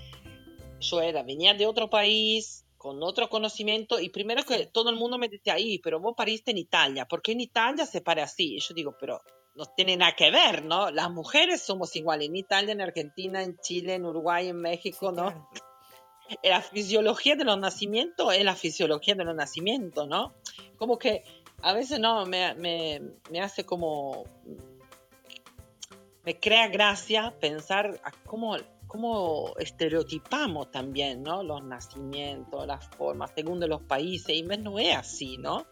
Speaker 2: yo era, venía de otro país, con otro conocimiento, y primero que todo el mundo me decía, ahí, pero vos pariste en Italia, ¿por qué en Italia se para así? Y yo digo, pero no tiene nada que ver, ¿no? Las mujeres somos iguales en Italia, en Argentina, en Chile, en Uruguay, en México, ¿no? la fisiología de los nacimientos es la fisiología de los nacimientos, ¿no? Como que a veces no, me, me, me hace como, me crea gracia pensar a cómo, cómo estereotipamos también, ¿no? Los nacimientos, las formas, según de los países, y no es así, ¿no?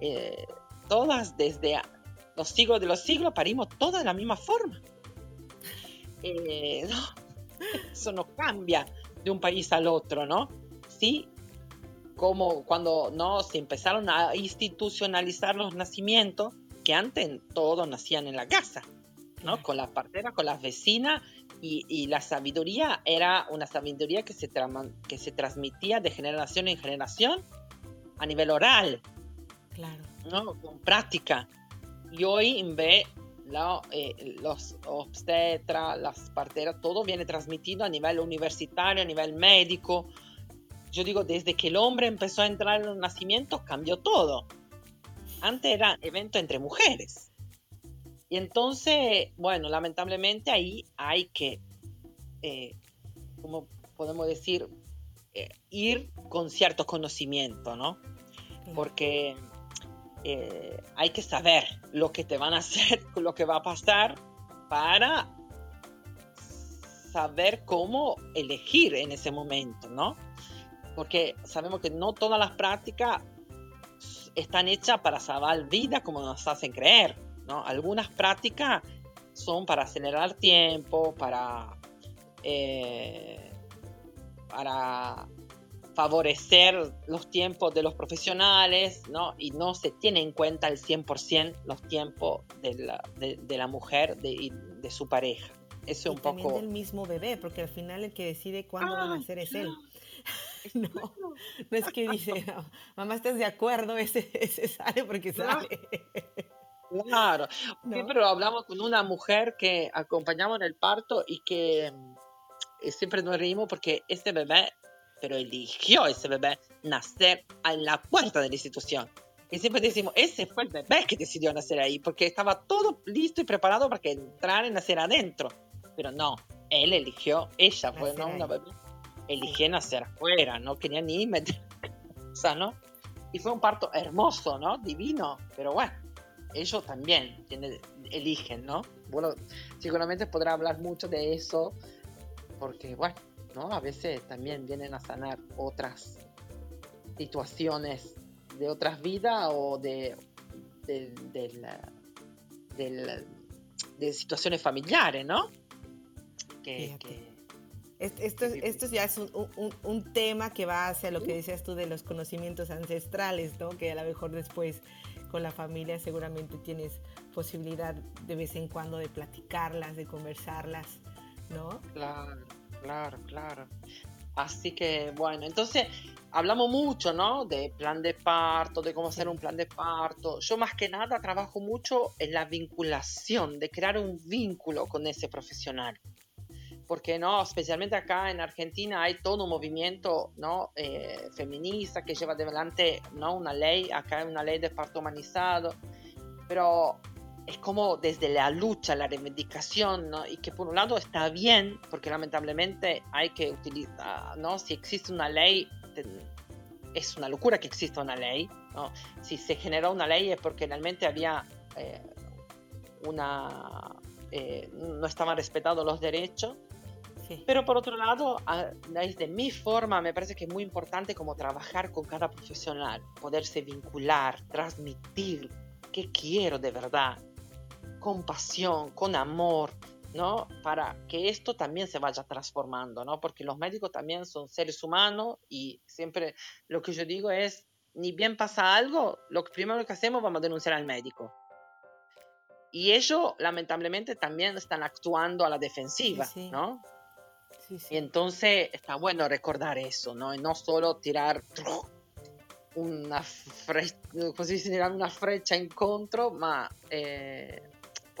Speaker 2: Eh, todas desde los siglos de los siglos parimos todas de la misma forma. Eh, [laughs] eso no cambia de un país al otro, ¿no? Sí, como cuando no se empezaron a institucionalizar los nacimientos, que antes todos nacían en la casa, ¿no? Con las parteras, con las vecinas, y, la sabiduría era una sabiduría que se, que se transmitía de generación en generación a nivel oral, claro. ¿no? Con práctica. Y hoy en vez eh, los obstetras, las parteras, todo viene transmitido a nivel universitario, a nivel médico. Yo digo, desde que el hombre empezó a entrar en los nacimientos, cambió todo. Antes era evento entre mujeres. Y entonces, bueno, lamentablemente ahí hay que, eh, como podemos decir, eh, ir con cierto conocimiento, ¿no? Porque eh, hay que saber lo que te van a hacer, [laughs] lo que va a pasar para saber cómo elegir en ese momento, ¿no? Porque sabemos que no todas las prácticas están hechas para salvar vida como nos hacen creer, ¿no? Algunas prácticas son para acelerar tiempo, para, eh, para favorecer los tiempos de los profesionales, ¿no? Y no se tiene en cuenta el 100% los tiempos de la, de, la mujer y de, su pareja. Eso es un
Speaker 1: también
Speaker 2: poco...
Speaker 1: del mismo bebé, porque al final el que decide cuándo van a hacer es él. [laughs] No, no es que dice, mamá, ¿estás de acuerdo? [laughs] Ese, ese sale porque sale.
Speaker 2: Claro, pero hablamos con una mujer que acompañamos en el parto y que eh, siempre nos reímos porque este bebé, pero eligió ese bebé nacer a la puerta de la institución. Y siempre decimos, ese fue el bebé que decidió nacer ahí, porque estaba todo listo y preparado para que entrara y nacer adentro. Pero no, él eligió, ella fue ¿no? una bebé, eligió nacer afuera, no quería ni meter, o sea, ¿no? Y fue un parto hermoso, ¿no? Divino, pero bueno ellos también eligen, ¿no? Bueno, seguramente podrá hablar mucho de eso, porque, bueno, ¿no? A veces también vienen a sanar otras situaciones de otras vidas o de, de, de, situaciones familiares, ¿no?
Speaker 1: Que, esto, esto ya es un, un, un, tema que va hacia lo que decías tú de los conocimientos ancestrales, ¿no? Que a lo mejor después con la familia seguramente tienes posibilidad de vez en cuando de platicarlas, de conversarlas, ¿no?
Speaker 2: Claro, claro, claro. Así que bueno, entonces hablamos mucho, ¿no? De plan de parto, de cómo hacer un plan de parto. Yo más que nada trabajo mucho en la vinculación, de crear un vínculo con ese profesional porque no, especialmente acá en Argentina hay todo un movimiento ¿no? Eh, feminista que lleva adelante ¿no? una ley, acá hay una ley de parto humanizado, pero es como desde la lucha, la reivindicación, ¿no? y que por un lado está bien, porque lamentablemente hay que utilizar, ¿no? si existe una ley, es una locura que exista una ley, ¿no? si se generó una ley es porque realmente había eh, una... Eh, no estaban respetados los derechos pero por otro lado, desde mi forma, me parece que es muy importante como trabajar con cada profesional, poderse vincular, transmitir qué quiero de verdad, con pasión, con amor, ¿no? Para que esto también se vaya transformando, ¿no? Porque los médicos también son seres humanos y siempre lo que yo digo es, ni bien pasa algo, lo primero que hacemos vamos a denunciar al médico. Y ellos, lamentablemente, también están actuando a la defensiva, ¿no? Y entonces está bueno recordar eso, ¿no? Y no solo tirar una, una flecha en contra, ma eh,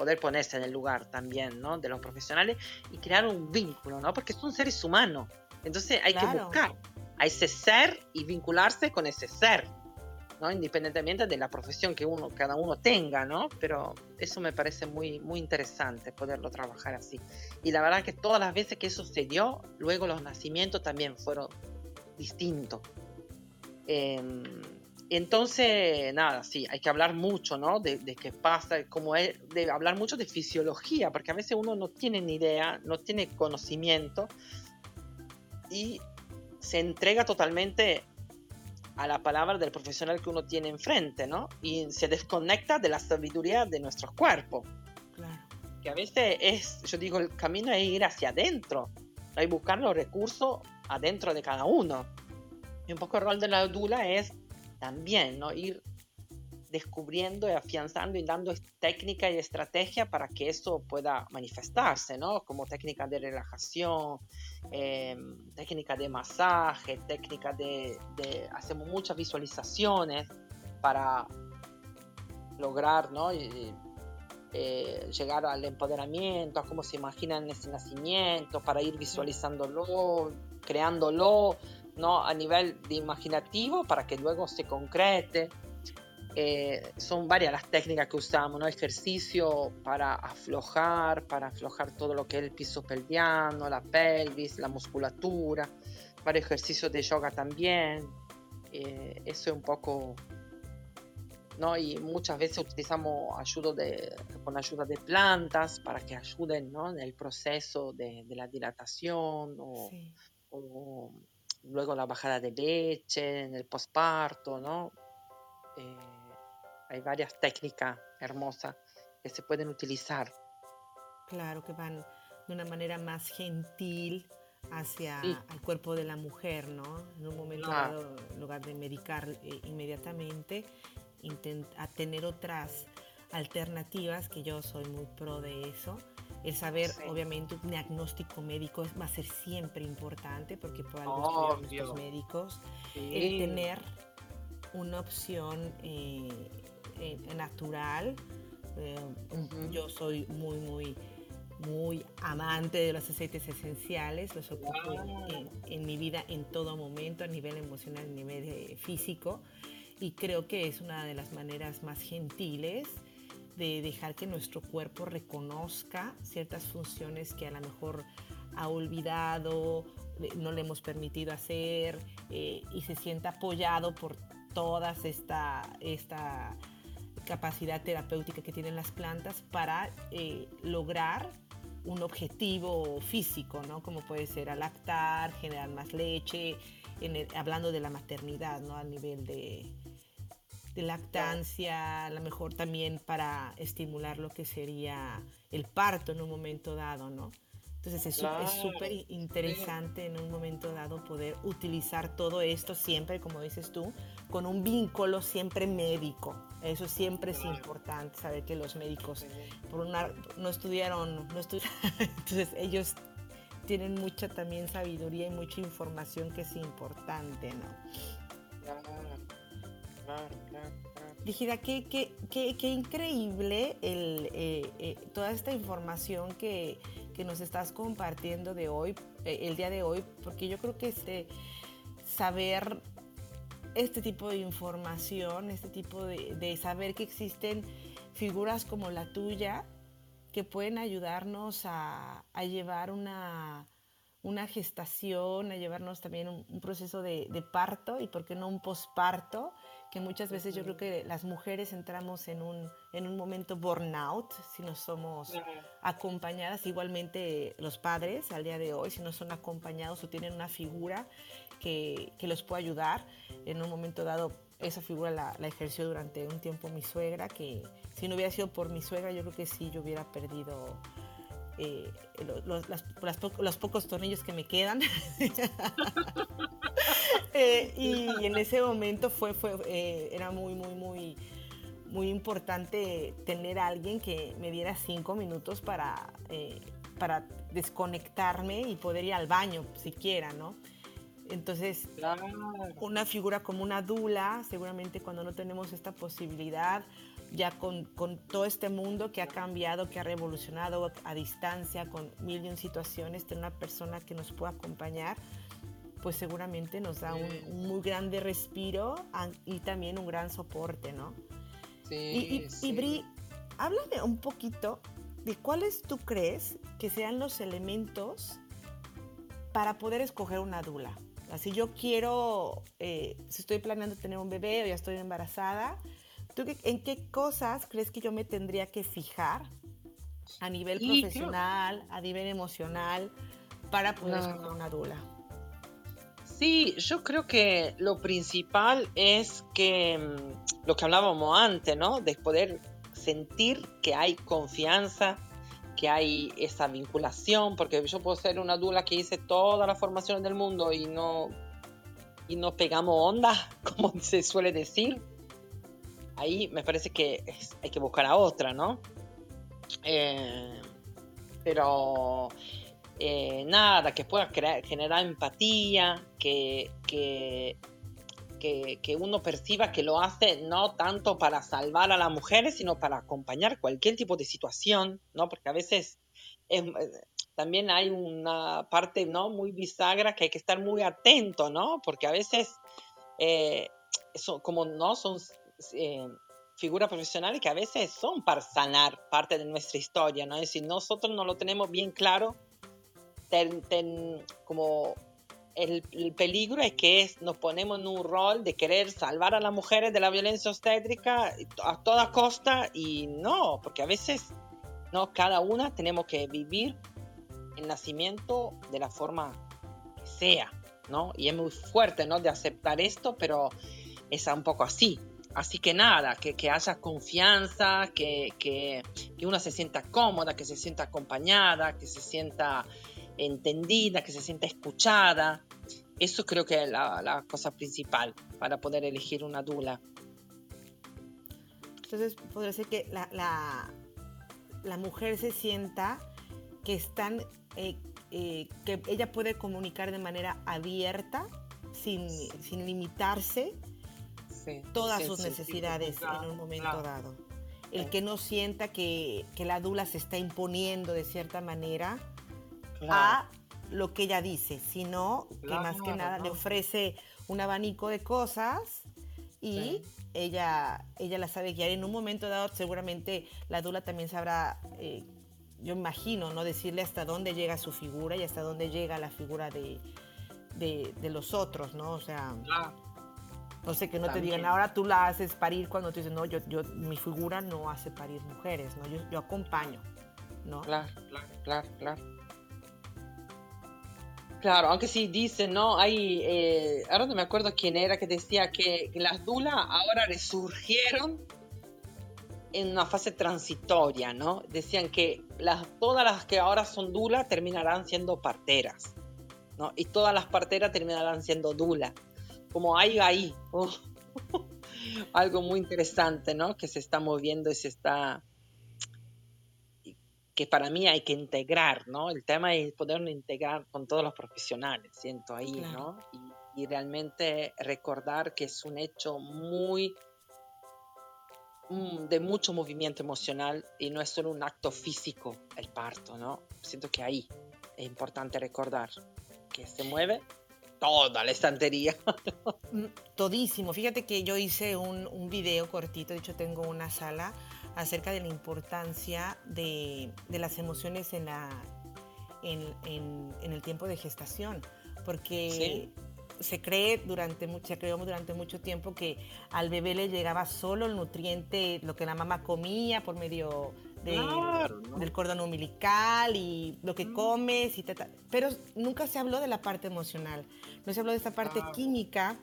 Speaker 2: poder ponerse en el lugar también, ¿no? De los profesionales y crear un vínculo, ¿no? Porque son seres humanos. Entonces hay que buscar a ese ser y vincularse con ese ser. ¿no? Independientemente de la profesión que uno, cada uno tenga, ¿no? Pero eso me parece muy, muy interesante poderlo trabajar así. Y la verdad que todas las veces que eso se dio, luego los nacimientos también fueron distintos. Em, entonces, nada, sí, hay que hablar mucho, ¿no? De, de qué pasa, como es, de hablar mucho de fisiología, porque a veces uno no tiene ni idea, no tiene conocimiento y se entrega totalmente a la palabra del profesional que uno tiene enfrente, ¿no? Y se desconecta de la sabiduría de nuestros cuerpos. Claro. Que a veces es, yo digo, el camino es ir hacia adentro, hay buscar los recursos adentro de cada uno. Y un poco el rol de la dula es también, ¿no? Ir descubriendo y afianzando y dando técnica y estrategia para que eso pueda manifestarse, ¿no? Como técnica de relajación, eh, técnica de masaje, técnica de, Hacemos muchas visualizaciones para lograr, ¿no? Eh, llegar al empoderamiento, a cómo se imaginan ese nacimiento, para ir visualizándolo, creándolo, ¿no? A nivel de imaginativo para que luego se concrete. eh, son varias las técnicas que usamos, ¿no? Ejercicio para aflojar, para aflojar todo lo que es el piso pelviano, la pelvis, la musculatura, varios ejercicios de yoga también. Eh, eso es un poco, ¿no? Y muchas veces utilizamos ayuda de, con ayuda de plantas para que ayuden, ¿no? En el proceso de, la dilatación o, o, luego la bajada de leche, en el posparto, ¿no? Eh, hay varias técnicas hermosas que se pueden utilizar.
Speaker 1: Claro, que van de una manera más gentil hacia el cuerpo de la mujer, ¿no? En un momento dado, en lugar de medicar eh, inmediatamente, a tener otras alternativas, que yo soy muy pro de eso. El saber, obviamente, un diagnóstico médico va a ser siempre importante porque por algo los médicos. El tener una opción eh, eh, natural. Eh, yo soy muy, muy, muy amante de los aceites esenciales, los ocupo en, mi vida en todo momento, a nivel emocional, a nivel físico, y creo que es una de las maneras más gentiles de dejar que nuestro cuerpo reconozca ciertas funciones que a lo mejor ha olvidado, no le hemos permitido hacer y se sienta apoyado por todas esta, esta capacidad terapéutica que tienen las plantas para eh, lograr un objetivo físico, ¿no? Como puede ser lactar, generar más leche, hablando de la maternidad, ¿no? A nivel de, de lactancia, a lo mejor también para estimular lo que sería el parto en un momento dado, ¿no? Entonces es súper interesante en un momento dado poder utilizar todo esto siempre, como dices tú, con un vínculo siempre médico. Eso siempre es importante, saber que los médicos por una, no estudiaron, no estudiaron, [laughs] entonces ellos tienen mucha también sabiduría y mucha información que es importante, ¿no? Claro, qué, qué, qué, qué increíble el, eh, eh, toda esta información que, que nos estás compartiendo de hoy, eh, el día de hoy, porque yo creo que este, saber este tipo de información, este tipo de, saber que existen figuras como la tuya que pueden ayudarnos a, llevar una, una, gestación, a llevarnos también un, proceso de, de, parto y, ¿por qué no, un posparto? Que muchas veces yo creo que las mujeres entramos en un, en un momento burnout si no somos acompañadas, igualmente los padres al día de hoy, si no son acompañados o tienen una figura que, que los puede ayudar, en un momento dado esa figura la, la, ejerció durante un tiempo mi suegra, que si no hubiera sido por mi suegra yo creo que sí, yo hubiera perdido eh, los, los, pocos tornillos que me quedan. [laughs] Eh, y en ese momento fue, fue, eh, era muy, muy, muy, muy importante tener a alguien que me diera cinco minutos para, para desconectarme y poder ir al baño siquiera, ¿no? Entonces, una figura como una dula, seguramente cuando no tenemos esta posibilidad, ya con, con, todo este mundo que ha cambiado, que ha revolucionado a distancia, con mil y un situaciones, tener una persona que nos pueda acompañar, pues seguramente nos da un, muy grande respiro y también un gran soporte, ¿no? Sí, y, y, Bri, háblame un poquito de cuáles tú crees que sean los elementos para poder escoger una dula. Así yo quiero, eh, si estoy planeando tener un bebé o ya estoy embarazada, ¿Tú en qué cosas crees que yo me tendría que fijar a nivel profesional, a nivel emocional, para poder ser una dula?
Speaker 2: Sí, yo creo que lo principal es que mm, lo que hablábamos antes, ¿no? De poder sentir que hay confianza, que hay esa vinculación, porque yo puedo ser una dula que hice todas las formaciones del mundo y no, y no pegamos onda, [laughs] como se suele decir ahí me parece que hay que buscar a otra, ¿no? Eh, pero eh, nada, que pueda generar empatía, que, que, que, uno perciba que lo hace no tanto para salvar a las mujeres, sino para acompañar cualquier tipo de situación, ¿no? Porque a veces también hay una parte, ¿no? Muy bisagra que hay que estar muy atento, ¿no? Porque a veces, eh, como no son eh, figuras profesionales que a veces son para sanar parte de nuestra historia, ¿no? Es decir, nosotros no lo tenemos bien claro, como el, peligro es que nos ponemos en un rol de querer salvar a las mujeres de la violencia obstétrica a toda costa y no, porque a veces no cada una tenemos que vivir el nacimiento de la forma que sea, ¿no? Y es muy fuerte, ¿no? De aceptar esto, pero es un poco así. Así que nada, que, que haya confianza, que, que, que uno se sienta cómoda, que se sienta acompañada, que se sienta entendida, que se sienta escuchada. Eso creo que es la, cosa principal para poder elegir una dula.
Speaker 1: Entonces, podría ser que la, la, mujer se sienta que están, eh, eh, que ella puede comunicar de manera abierta, sin, sin limitarse todas sus necesidades en un momento dado. El que no sienta que, que, la dula se está imponiendo de cierta manera a lo que ella dice, sino que más que nada le ofrece un abanico de cosas y ella, ella la sabe guiar. En un momento dado, seguramente la dula también sabrá, eh, yo imagino, ¿no? Decirle hasta dónde llega su figura y hasta dónde llega la figura de, de, los otros, ¿no? O sea, no sé, que no te digan, ahora tú la haces parir cuando tú dices, no, yo, yo, mi figura no hace parir mujeres, ¿no? Yo, yo acompaño, ¿no?
Speaker 2: Claro, claro, claro, claro. Claro, aunque sí dice, ¿no? Hay, eh, ahora no me acuerdo quién era que decía que, las dulas ahora resurgieron en una fase transitoria, ¿no? Decían que las, todas las que ahora son dulas terminarán siendo parteras, ¿no? Y todas las parteras terminarán siendo dulas. Como hay ahí, [laughs] algo muy interesante, ¿no? Que se está moviendo y se está que para mí hay que integrar, ¿no? El tema es poderlo integrar con todos los profesionales, siento ahí, ¿no? Y, realmente recordar que es un hecho muy mm, de mucho movimiento emocional y no es solo un acto físico el parto, ¿no? Siento que ahí es importante recordar que se mueve toda la estantería. [laughs]
Speaker 1: Mm, todísimo. Fíjate que yo hice un, un video cortito, de hecho tengo una sala acerca de la importancia de, las emociones en, la, en, el tiempo de gestación, porque se cree durante se creó durante mucho tiempo que al bebé le llegaba solo el nutriente, lo que la mamá comía por medio del cordón umbilical y lo que mm. comes, y pero nunca se habló de la parte emocional, no se habló de esa parte química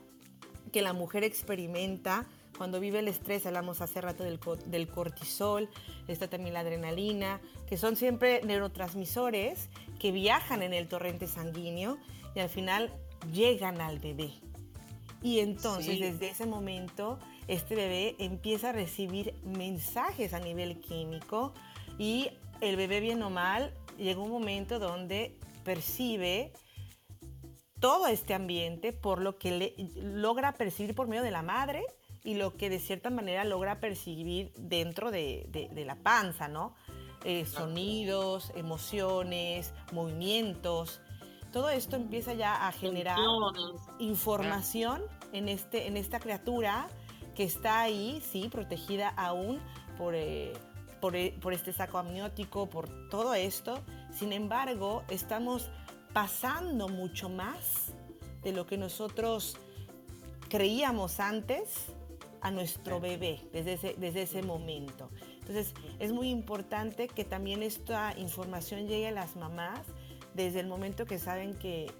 Speaker 1: que la mujer experimenta cuando vive el estrés, hablamos hace rato del, del, cortisol, está también la adrenalina, que son siempre neurotransmisores que viajan en el torrente sanguíneo y al final llegan al bebé. Y entonces desde ese momento este bebé empieza a recibir mensajes a nivel químico y el bebé bien o mal llega un momento donde percibe todo este ambiente por lo que le, logra percibir por medio de la madre y lo que de cierta manera logra percibir dentro de, la panza, ¿no? Eh, sonidos, emociones, movimientos. Todo esto empieza ya a generar información en, este, en esta criatura que está ahí, sí, protegida aún por, eh, por, eh, por este saco amniótico, por todo esto. Sin embargo, estamos pasando mucho más de lo que nosotros creíamos antes a nuestro bebé desde ese, desde ese momento. Entonces, es muy importante que también esta información llegue a las mamás desde el momento que saben que,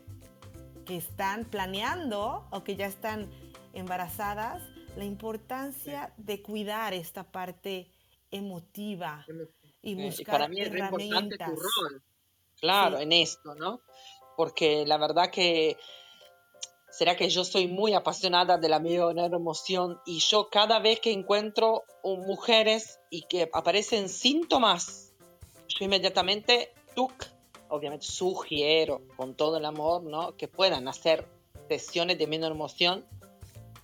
Speaker 1: que están planeando o que ya están embarazadas, la importancia de cuidar esta parte emotiva y buscar para mí es importante tu rol,
Speaker 2: claro, en esto, ¿no? Porque la verdad que será que yo soy muy apasionada de la emoción y yo cada vez que encuentro mujeres y que aparecen síntomas, yo inmediatamente, obviamente sugiero con todo el amor, ¿no? Que puedan hacer sesiones de emoción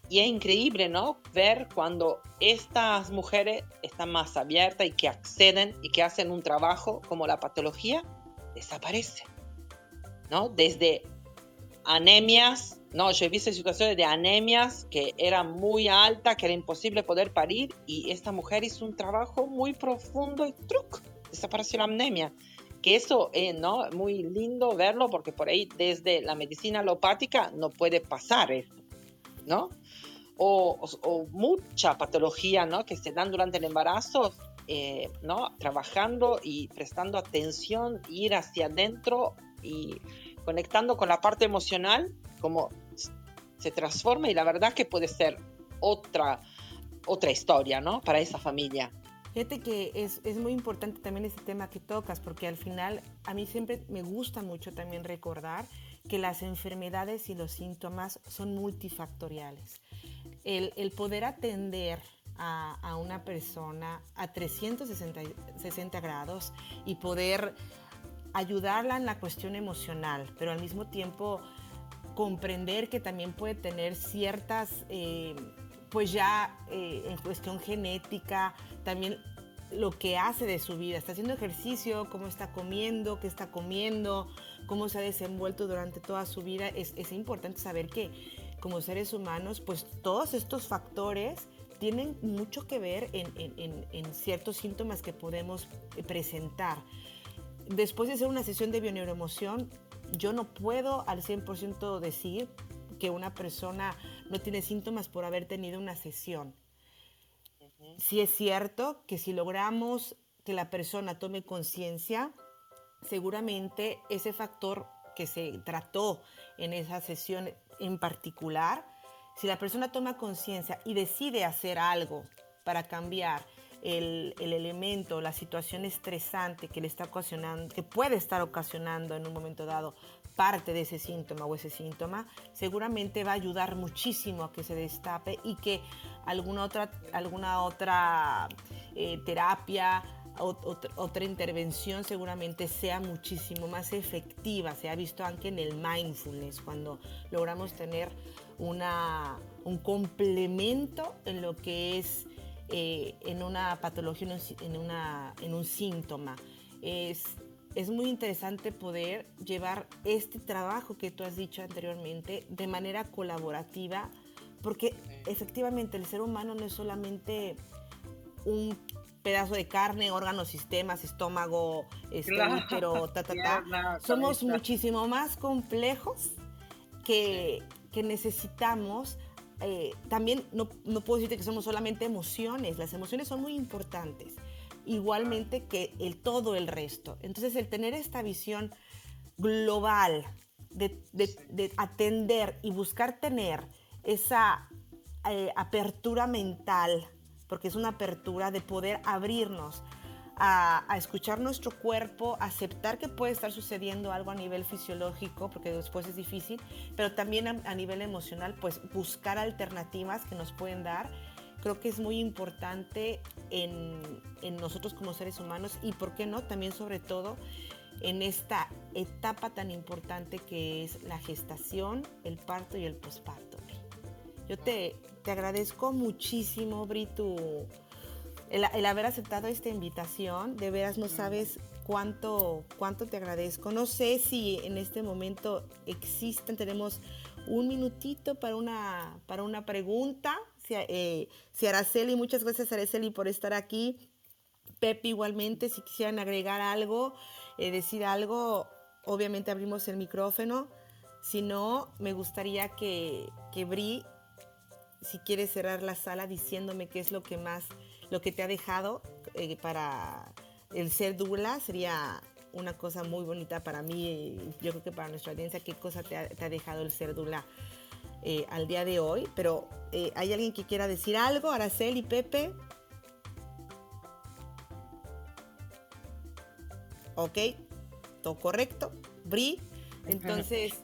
Speaker 2: y es increíble, ¿no? Ver cuando estas mujeres están más abiertas y que acceden y que hacen un trabajo como la patología, desaparece, ¿no? Desde anemias
Speaker 3: no, yo he visto situaciones de anemias que eran muy altas, que era imposible poder parir y esta mujer hizo un trabajo muy profundo y truc, desapareció la anemia. Que eso es ¿no? muy lindo verlo porque por ahí desde la medicina alopática no puede pasar esto, ¿no? O, o, mucha patología ¿no? que se dan durante el embarazo, eh, ¿no? trabajando y prestando atención, ir hacia adentro y conectando con la parte emocional, como se transforma y la verdad que puede ser otra, otra historia, ¿no? Para esa familia.
Speaker 1: Fíjate que es, es, muy importante también ese tema que tocas, porque al final a mí siempre me gusta mucho también recordar que las enfermedades y los síntomas son multifactoriales. El, el poder atender a, a, una persona a 360 grados y poder ayudarla en la cuestión emocional, pero al mismo tiempo comprender que también puede tener ciertas, eh, pues ya eh, en cuestión genética, también lo que hace de su vida. Está haciendo ejercicio, cómo está comiendo, qué está comiendo, cómo se ha desenvuelto durante toda su vida. Es, es importante saber que como seres humanos, pues todos estos factores tienen mucho que ver en, en, en ciertos síntomas que podemos presentar después de hacer una sesión de bioneuroemoción, yo no puedo al 100% decir que una persona no tiene síntomas por haber tenido una sesión. Sí es cierto que si logramos que la persona tome conciencia, seguramente ese factor que se trató en esa sesión en particular, si la persona toma conciencia y decide hacer algo para cambiar el, elemento, la situación estresante que le está ocasionando, que puede estar ocasionando en un momento dado parte de ese síntoma o ese síntoma, seguramente va a ayudar muchísimo a que se destape y que alguna otra, alguna otra eh, terapia, otra intervención seguramente sea muchísimo más efectiva. Se ha visto aunque en el mindfulness, cuando logramos tener una, un complemento en lo que es eh, en una patología, en, una, en un síntoma. Es, es muy interesante poder llevar este trabajo que tú has dicho anteriormente de manera colaborativa, porque efectivamente el ser humano no es solamente un pedazo de carne, órganos, sistemas, estómago, este, útero, ta, ta, ta. [laughs] Somos muchísimo más complejos que, que necesitamos eh, también no, no, puedo decirte que somos solamente emociones, las emociones son muy importantes, igualmente que el todo el resto. Entonces el tener esta visión global de, de, atender y buscar tener esa eh, apertura mental, porque es una apertura de poder abrirnos a, escuchar nuestro cuerpo, aceptar que puede estar sucediendo algo a nivel fisiológico, porque después es difícil, pero también a, nivel emocional, pues buscar alternativas que nos pueden dar. Creo que es muy importante en, en nosotros como seres humanos y, ¿por qué no? También sobre todo en esta etapa tan importante que es la gestación, el parto y el posparto. Yo te, te agradezco muchísimo, Bri, tu, el, haber aceptado esta invitación. De veras no sabes cuánto, cuánto te agradezco. No sé si en este momento existen, tenemos un minutito para una, para una pregunta. Si, eh, Araceli, muchas gracias Araceli por estar aquí. Pepe igualmente, si quisieran agregar algo, eh, decir algo, obviamente abrimos el micrófono. Si no, me gustaría que, que Bri, si quiere cerrar la sala diciéndome qué es lo que más lo que te ha dejado eh, para el ser dula sería una cosa muy bonita para mí, yo creo que para nuestra audiencia, qué cosa te ha, dejado el ser dula eh, al día de hoy. Pero, eh, ¿hay alguien que quiera decir algo? Araceli, Pepe. Ok, todo correcto. Bri, entonces,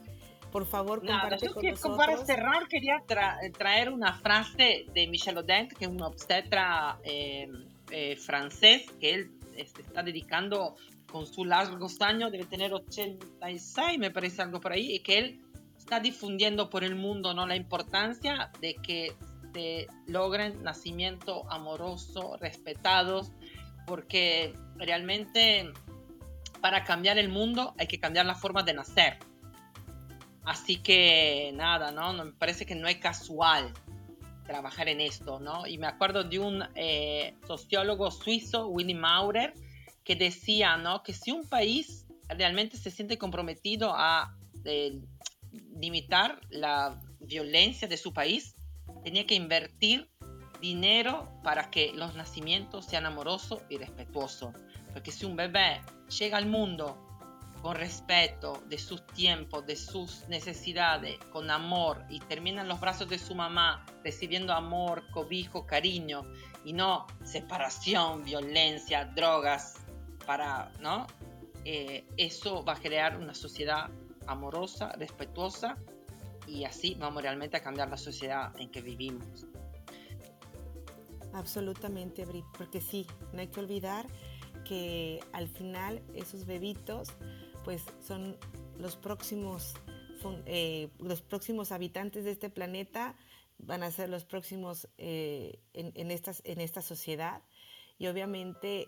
Speaker 1: por favor, comparte con nosotros.
Speaker 2: Para cerrar, quería traer una frase de Michel Odent, que es un obstetra eh, eh, francés, que él este, está dedicando con sus largos años, debe tener 86, me parece algo por ahí, y que él está difundiendo por el mundo ¿no? la importancia de que se logren nacimientos amorosos, respetados, porque realmente para cambiar el mundo hay que cambiar la forma de nacer Así que nada, ¿no? Me parece que no es casual trabajar en esto, ¿no? Y me acuerdo de un eh, sociólogo suizo, Willy Maurer, que decía, ¿no? Que si un país realmente se siente comprometido a eh, limitar la violencia de su país, tenía que invertir dinero para que los nacimientos sean amorosos y respetuosos. Porque si un bebé llega al mundo con respeto de sus tiempos, de sus necesidades, con amor y termina en los brazos de su mamá recibiendo amor, cobijo, cariño y no separación, violencia, drogas, para, ¿no? Eh, eso va a crear una sociedad amorosa, respetuosa y así vamos realmente a cambiar la sociedad en que vivimos.
Speaker 1: Absolutamente, Bri, porque sí, no hay que olvidar que al final esos bebitos pues son los próximos, eh, los próximos habitantes de este planeta, van a ser los próximos eh, en, estas, en esta sociedad y obviamente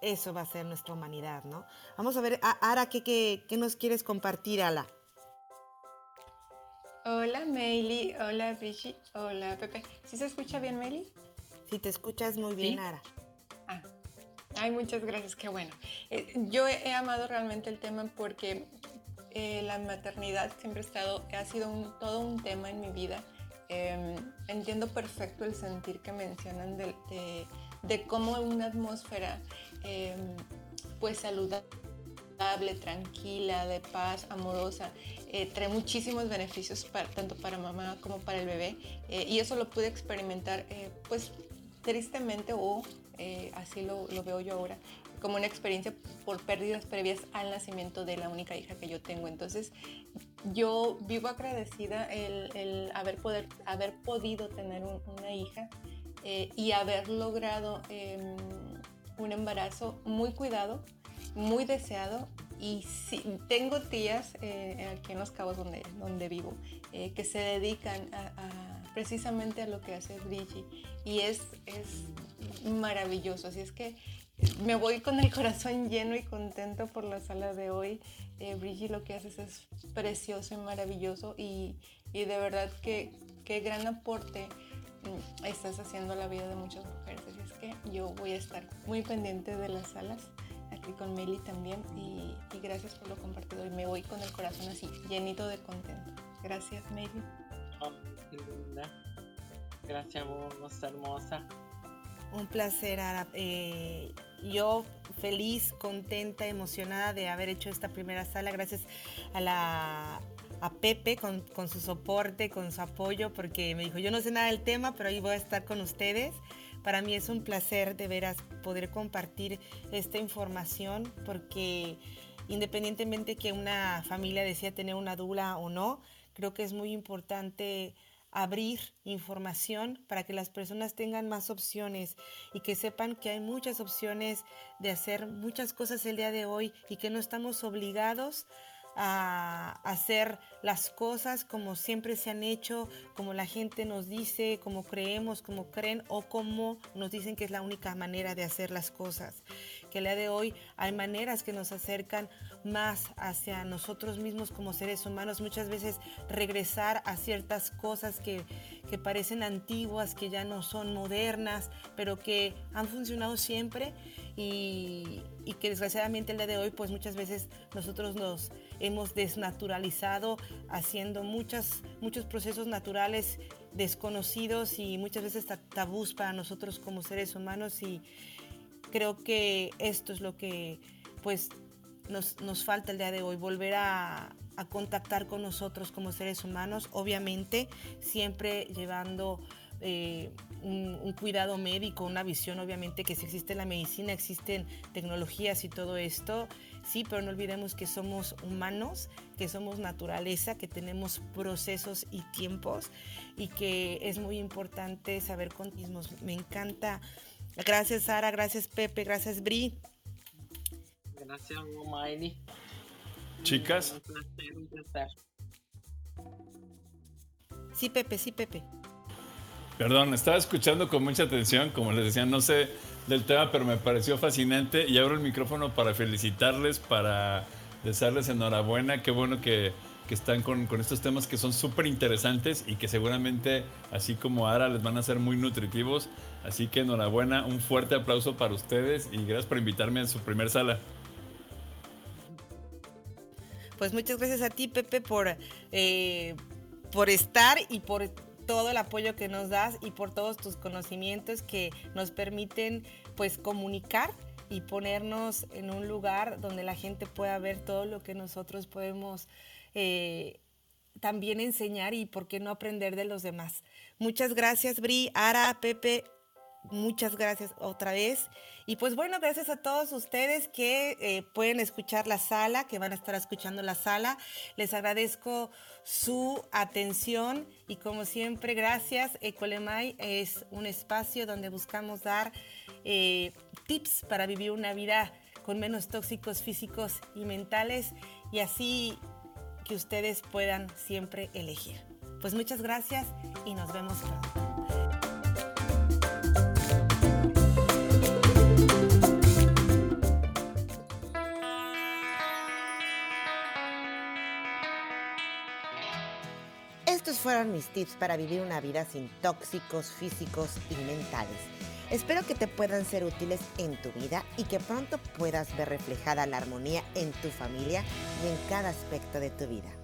Speaker 1: eso va a ser nuestra humanidad, ¿no? Vamos a ver, Ara, ¿qué, qué, nos quieres compartir, Ala?
Speaker 4: Hola, Meili. Hola, Brigitte. Hola, Pepe. ¿Sí se escucha bien, Meili?
Speaker 1: Sí, te escuchas muy bien, Ara.
Speaker 4: Ay, muchas gracias, qué bueno. Eh, yo he, amado realmente el tema porque eh, la maternidad siempre ha, estado, ha sido todo un tema en mi vida. Em, entiendo perfecto el sentir que mencionan de, de, cómo una atmósfera em, pues saludable, tranquila, de paz, amorosa, eh, trae muchísimos beneficios tanto para mamá como para el bebé. y eso lo pude experimentar pues tristemente o eh, así lo, veo yo ahora, como una experiencia por pérdidas previas al nacimiento de la única hija que yo tengo. Entonces, yo vivo agradecida el, haber, poder, haber podido tener una hija eh, y haber logrado em, un embarazo muy cuidado, muy deseado. Y sí, tengo tías eh, aquí en Los Cabos donde, donde vivo que se dedican precisamente a lo que hace Brigitte y es, es maravilloso. Así es que me voy con el corazón lleno y contento por la sala de hoy. Eh, lo que haces es precioso y maravilloso y, y de verdad que qué gran aporte mm, estás haciendo a la vida de muchas mujeres. Así es que yo voy a estar muy pendiente de las salas aquí con Meli también y, y gracias por lo compartido y me voy con el corazón así llenito de contento. Gracias Meli.
Speaker 2: Oh, gracias vos, hermosa.
Speaker 1: Un placer, Ara. Eh, yo feliz, contenta, emocionada de haber hecho esta primera sala. Gracias a la a Pepe con, con, su soporte, con su apoyo, porque me dijo, yo no sé nada del tema, pero ahí voy a estar con ustedes. Para mí es un placer de veras poder compartir esta información, porque independientemente que una familia decida tener una dula o no, creo que es muy importante abrir información para que las personas tengan más opciones y que sepan que hay muchas opciones de hacer muchas cosas el día de hoy y que no estamos obligados a hacer las cosas como siempre se han hecho, como la gente nos dice, como creemos, como creen o como nos dicen que es la única manera de hacer las cosas. Que el día de hoy hay maneras que nos acercan más hacia nosotros mismos como seres humanos, muchas veces regresar a ciertas cosas que, que parecen antiguas, que ya no son modernas, pero que han funcionado siempre y, y que desgraciadamente el día de hoy pues muchas veces nosotros nos hemos desnaturalizado haciendo muchas, muchos procesos naturales desconocidos y muchas veces tabús para nosotros como seres humanos y creo que esto es lo que pues nos, nos falta el día de hoy, volver a, a contactar con nosotros como seres humanos, obviamente siempre llevando eh, un, cuidado médico, una visión, obviamente que si existe la medicina, existen tecnologías y todo esto, sí, pero no olvidemos que somos humanos, que somos naturaleza, que tenemos procesos y tiempos y que es muy importante saber contismos. Me encanta. Gracias Sara, gracias Pepe, gracias Bri.
Speaker 2: Gracias Miley.
Speaker 5: Chicas.
Speaker 1: Sí, Pepe, sí, Pepe.
Speaker 5: Perdón, estaba escuchando con mucha atención, como les decía, no sé del tema, pero me pareció fascinante y abro el micrófono para felicitarles, para desearles enhorabuena, qué bueno que que están con, con estos temas que son súper interesantes y que seguramente, así como Ara, les van a ser muy nutritivos. Así que enhorabuena, un fuerte aplauso para ustedes y gracias por invitarme a su primer sala.
Speaker 1: Pues muchas gracias a ti, Pepe, por, eh, por estar y por todo el apoyo que nos das y por todos tus conocimientos que nos permiten pues comunicar y ponernos en un lugar donde la gente pueda ver todo lo que nosotros podemos eh, también enseñar y por qué no aprender de los demás. Muchas gracias, Bri, Ara, Pepe, muchas gracias otra vez. Y pues bueno, gracias a todos ustedes que eh, pueden escuchar la sala, que van a estar escuchando la sala. Les agradezco su atención y como siempre, gracias. Ecolemay es un espacio donde buscamos dar eh, tips para vivir una vida con menos tóxicos físicos y mentales y así que ustedes puedan siempre elegir. Pues muchas gracias y nos vemos pronto. Estos fueron mis tips para vivir una vida sin tóxicos físicos y mentales. Espero que te puedan ser útiles en tu vida y que pronto puedas ver reflejada la armonía en tu familia y en cada aspecto de tu vida.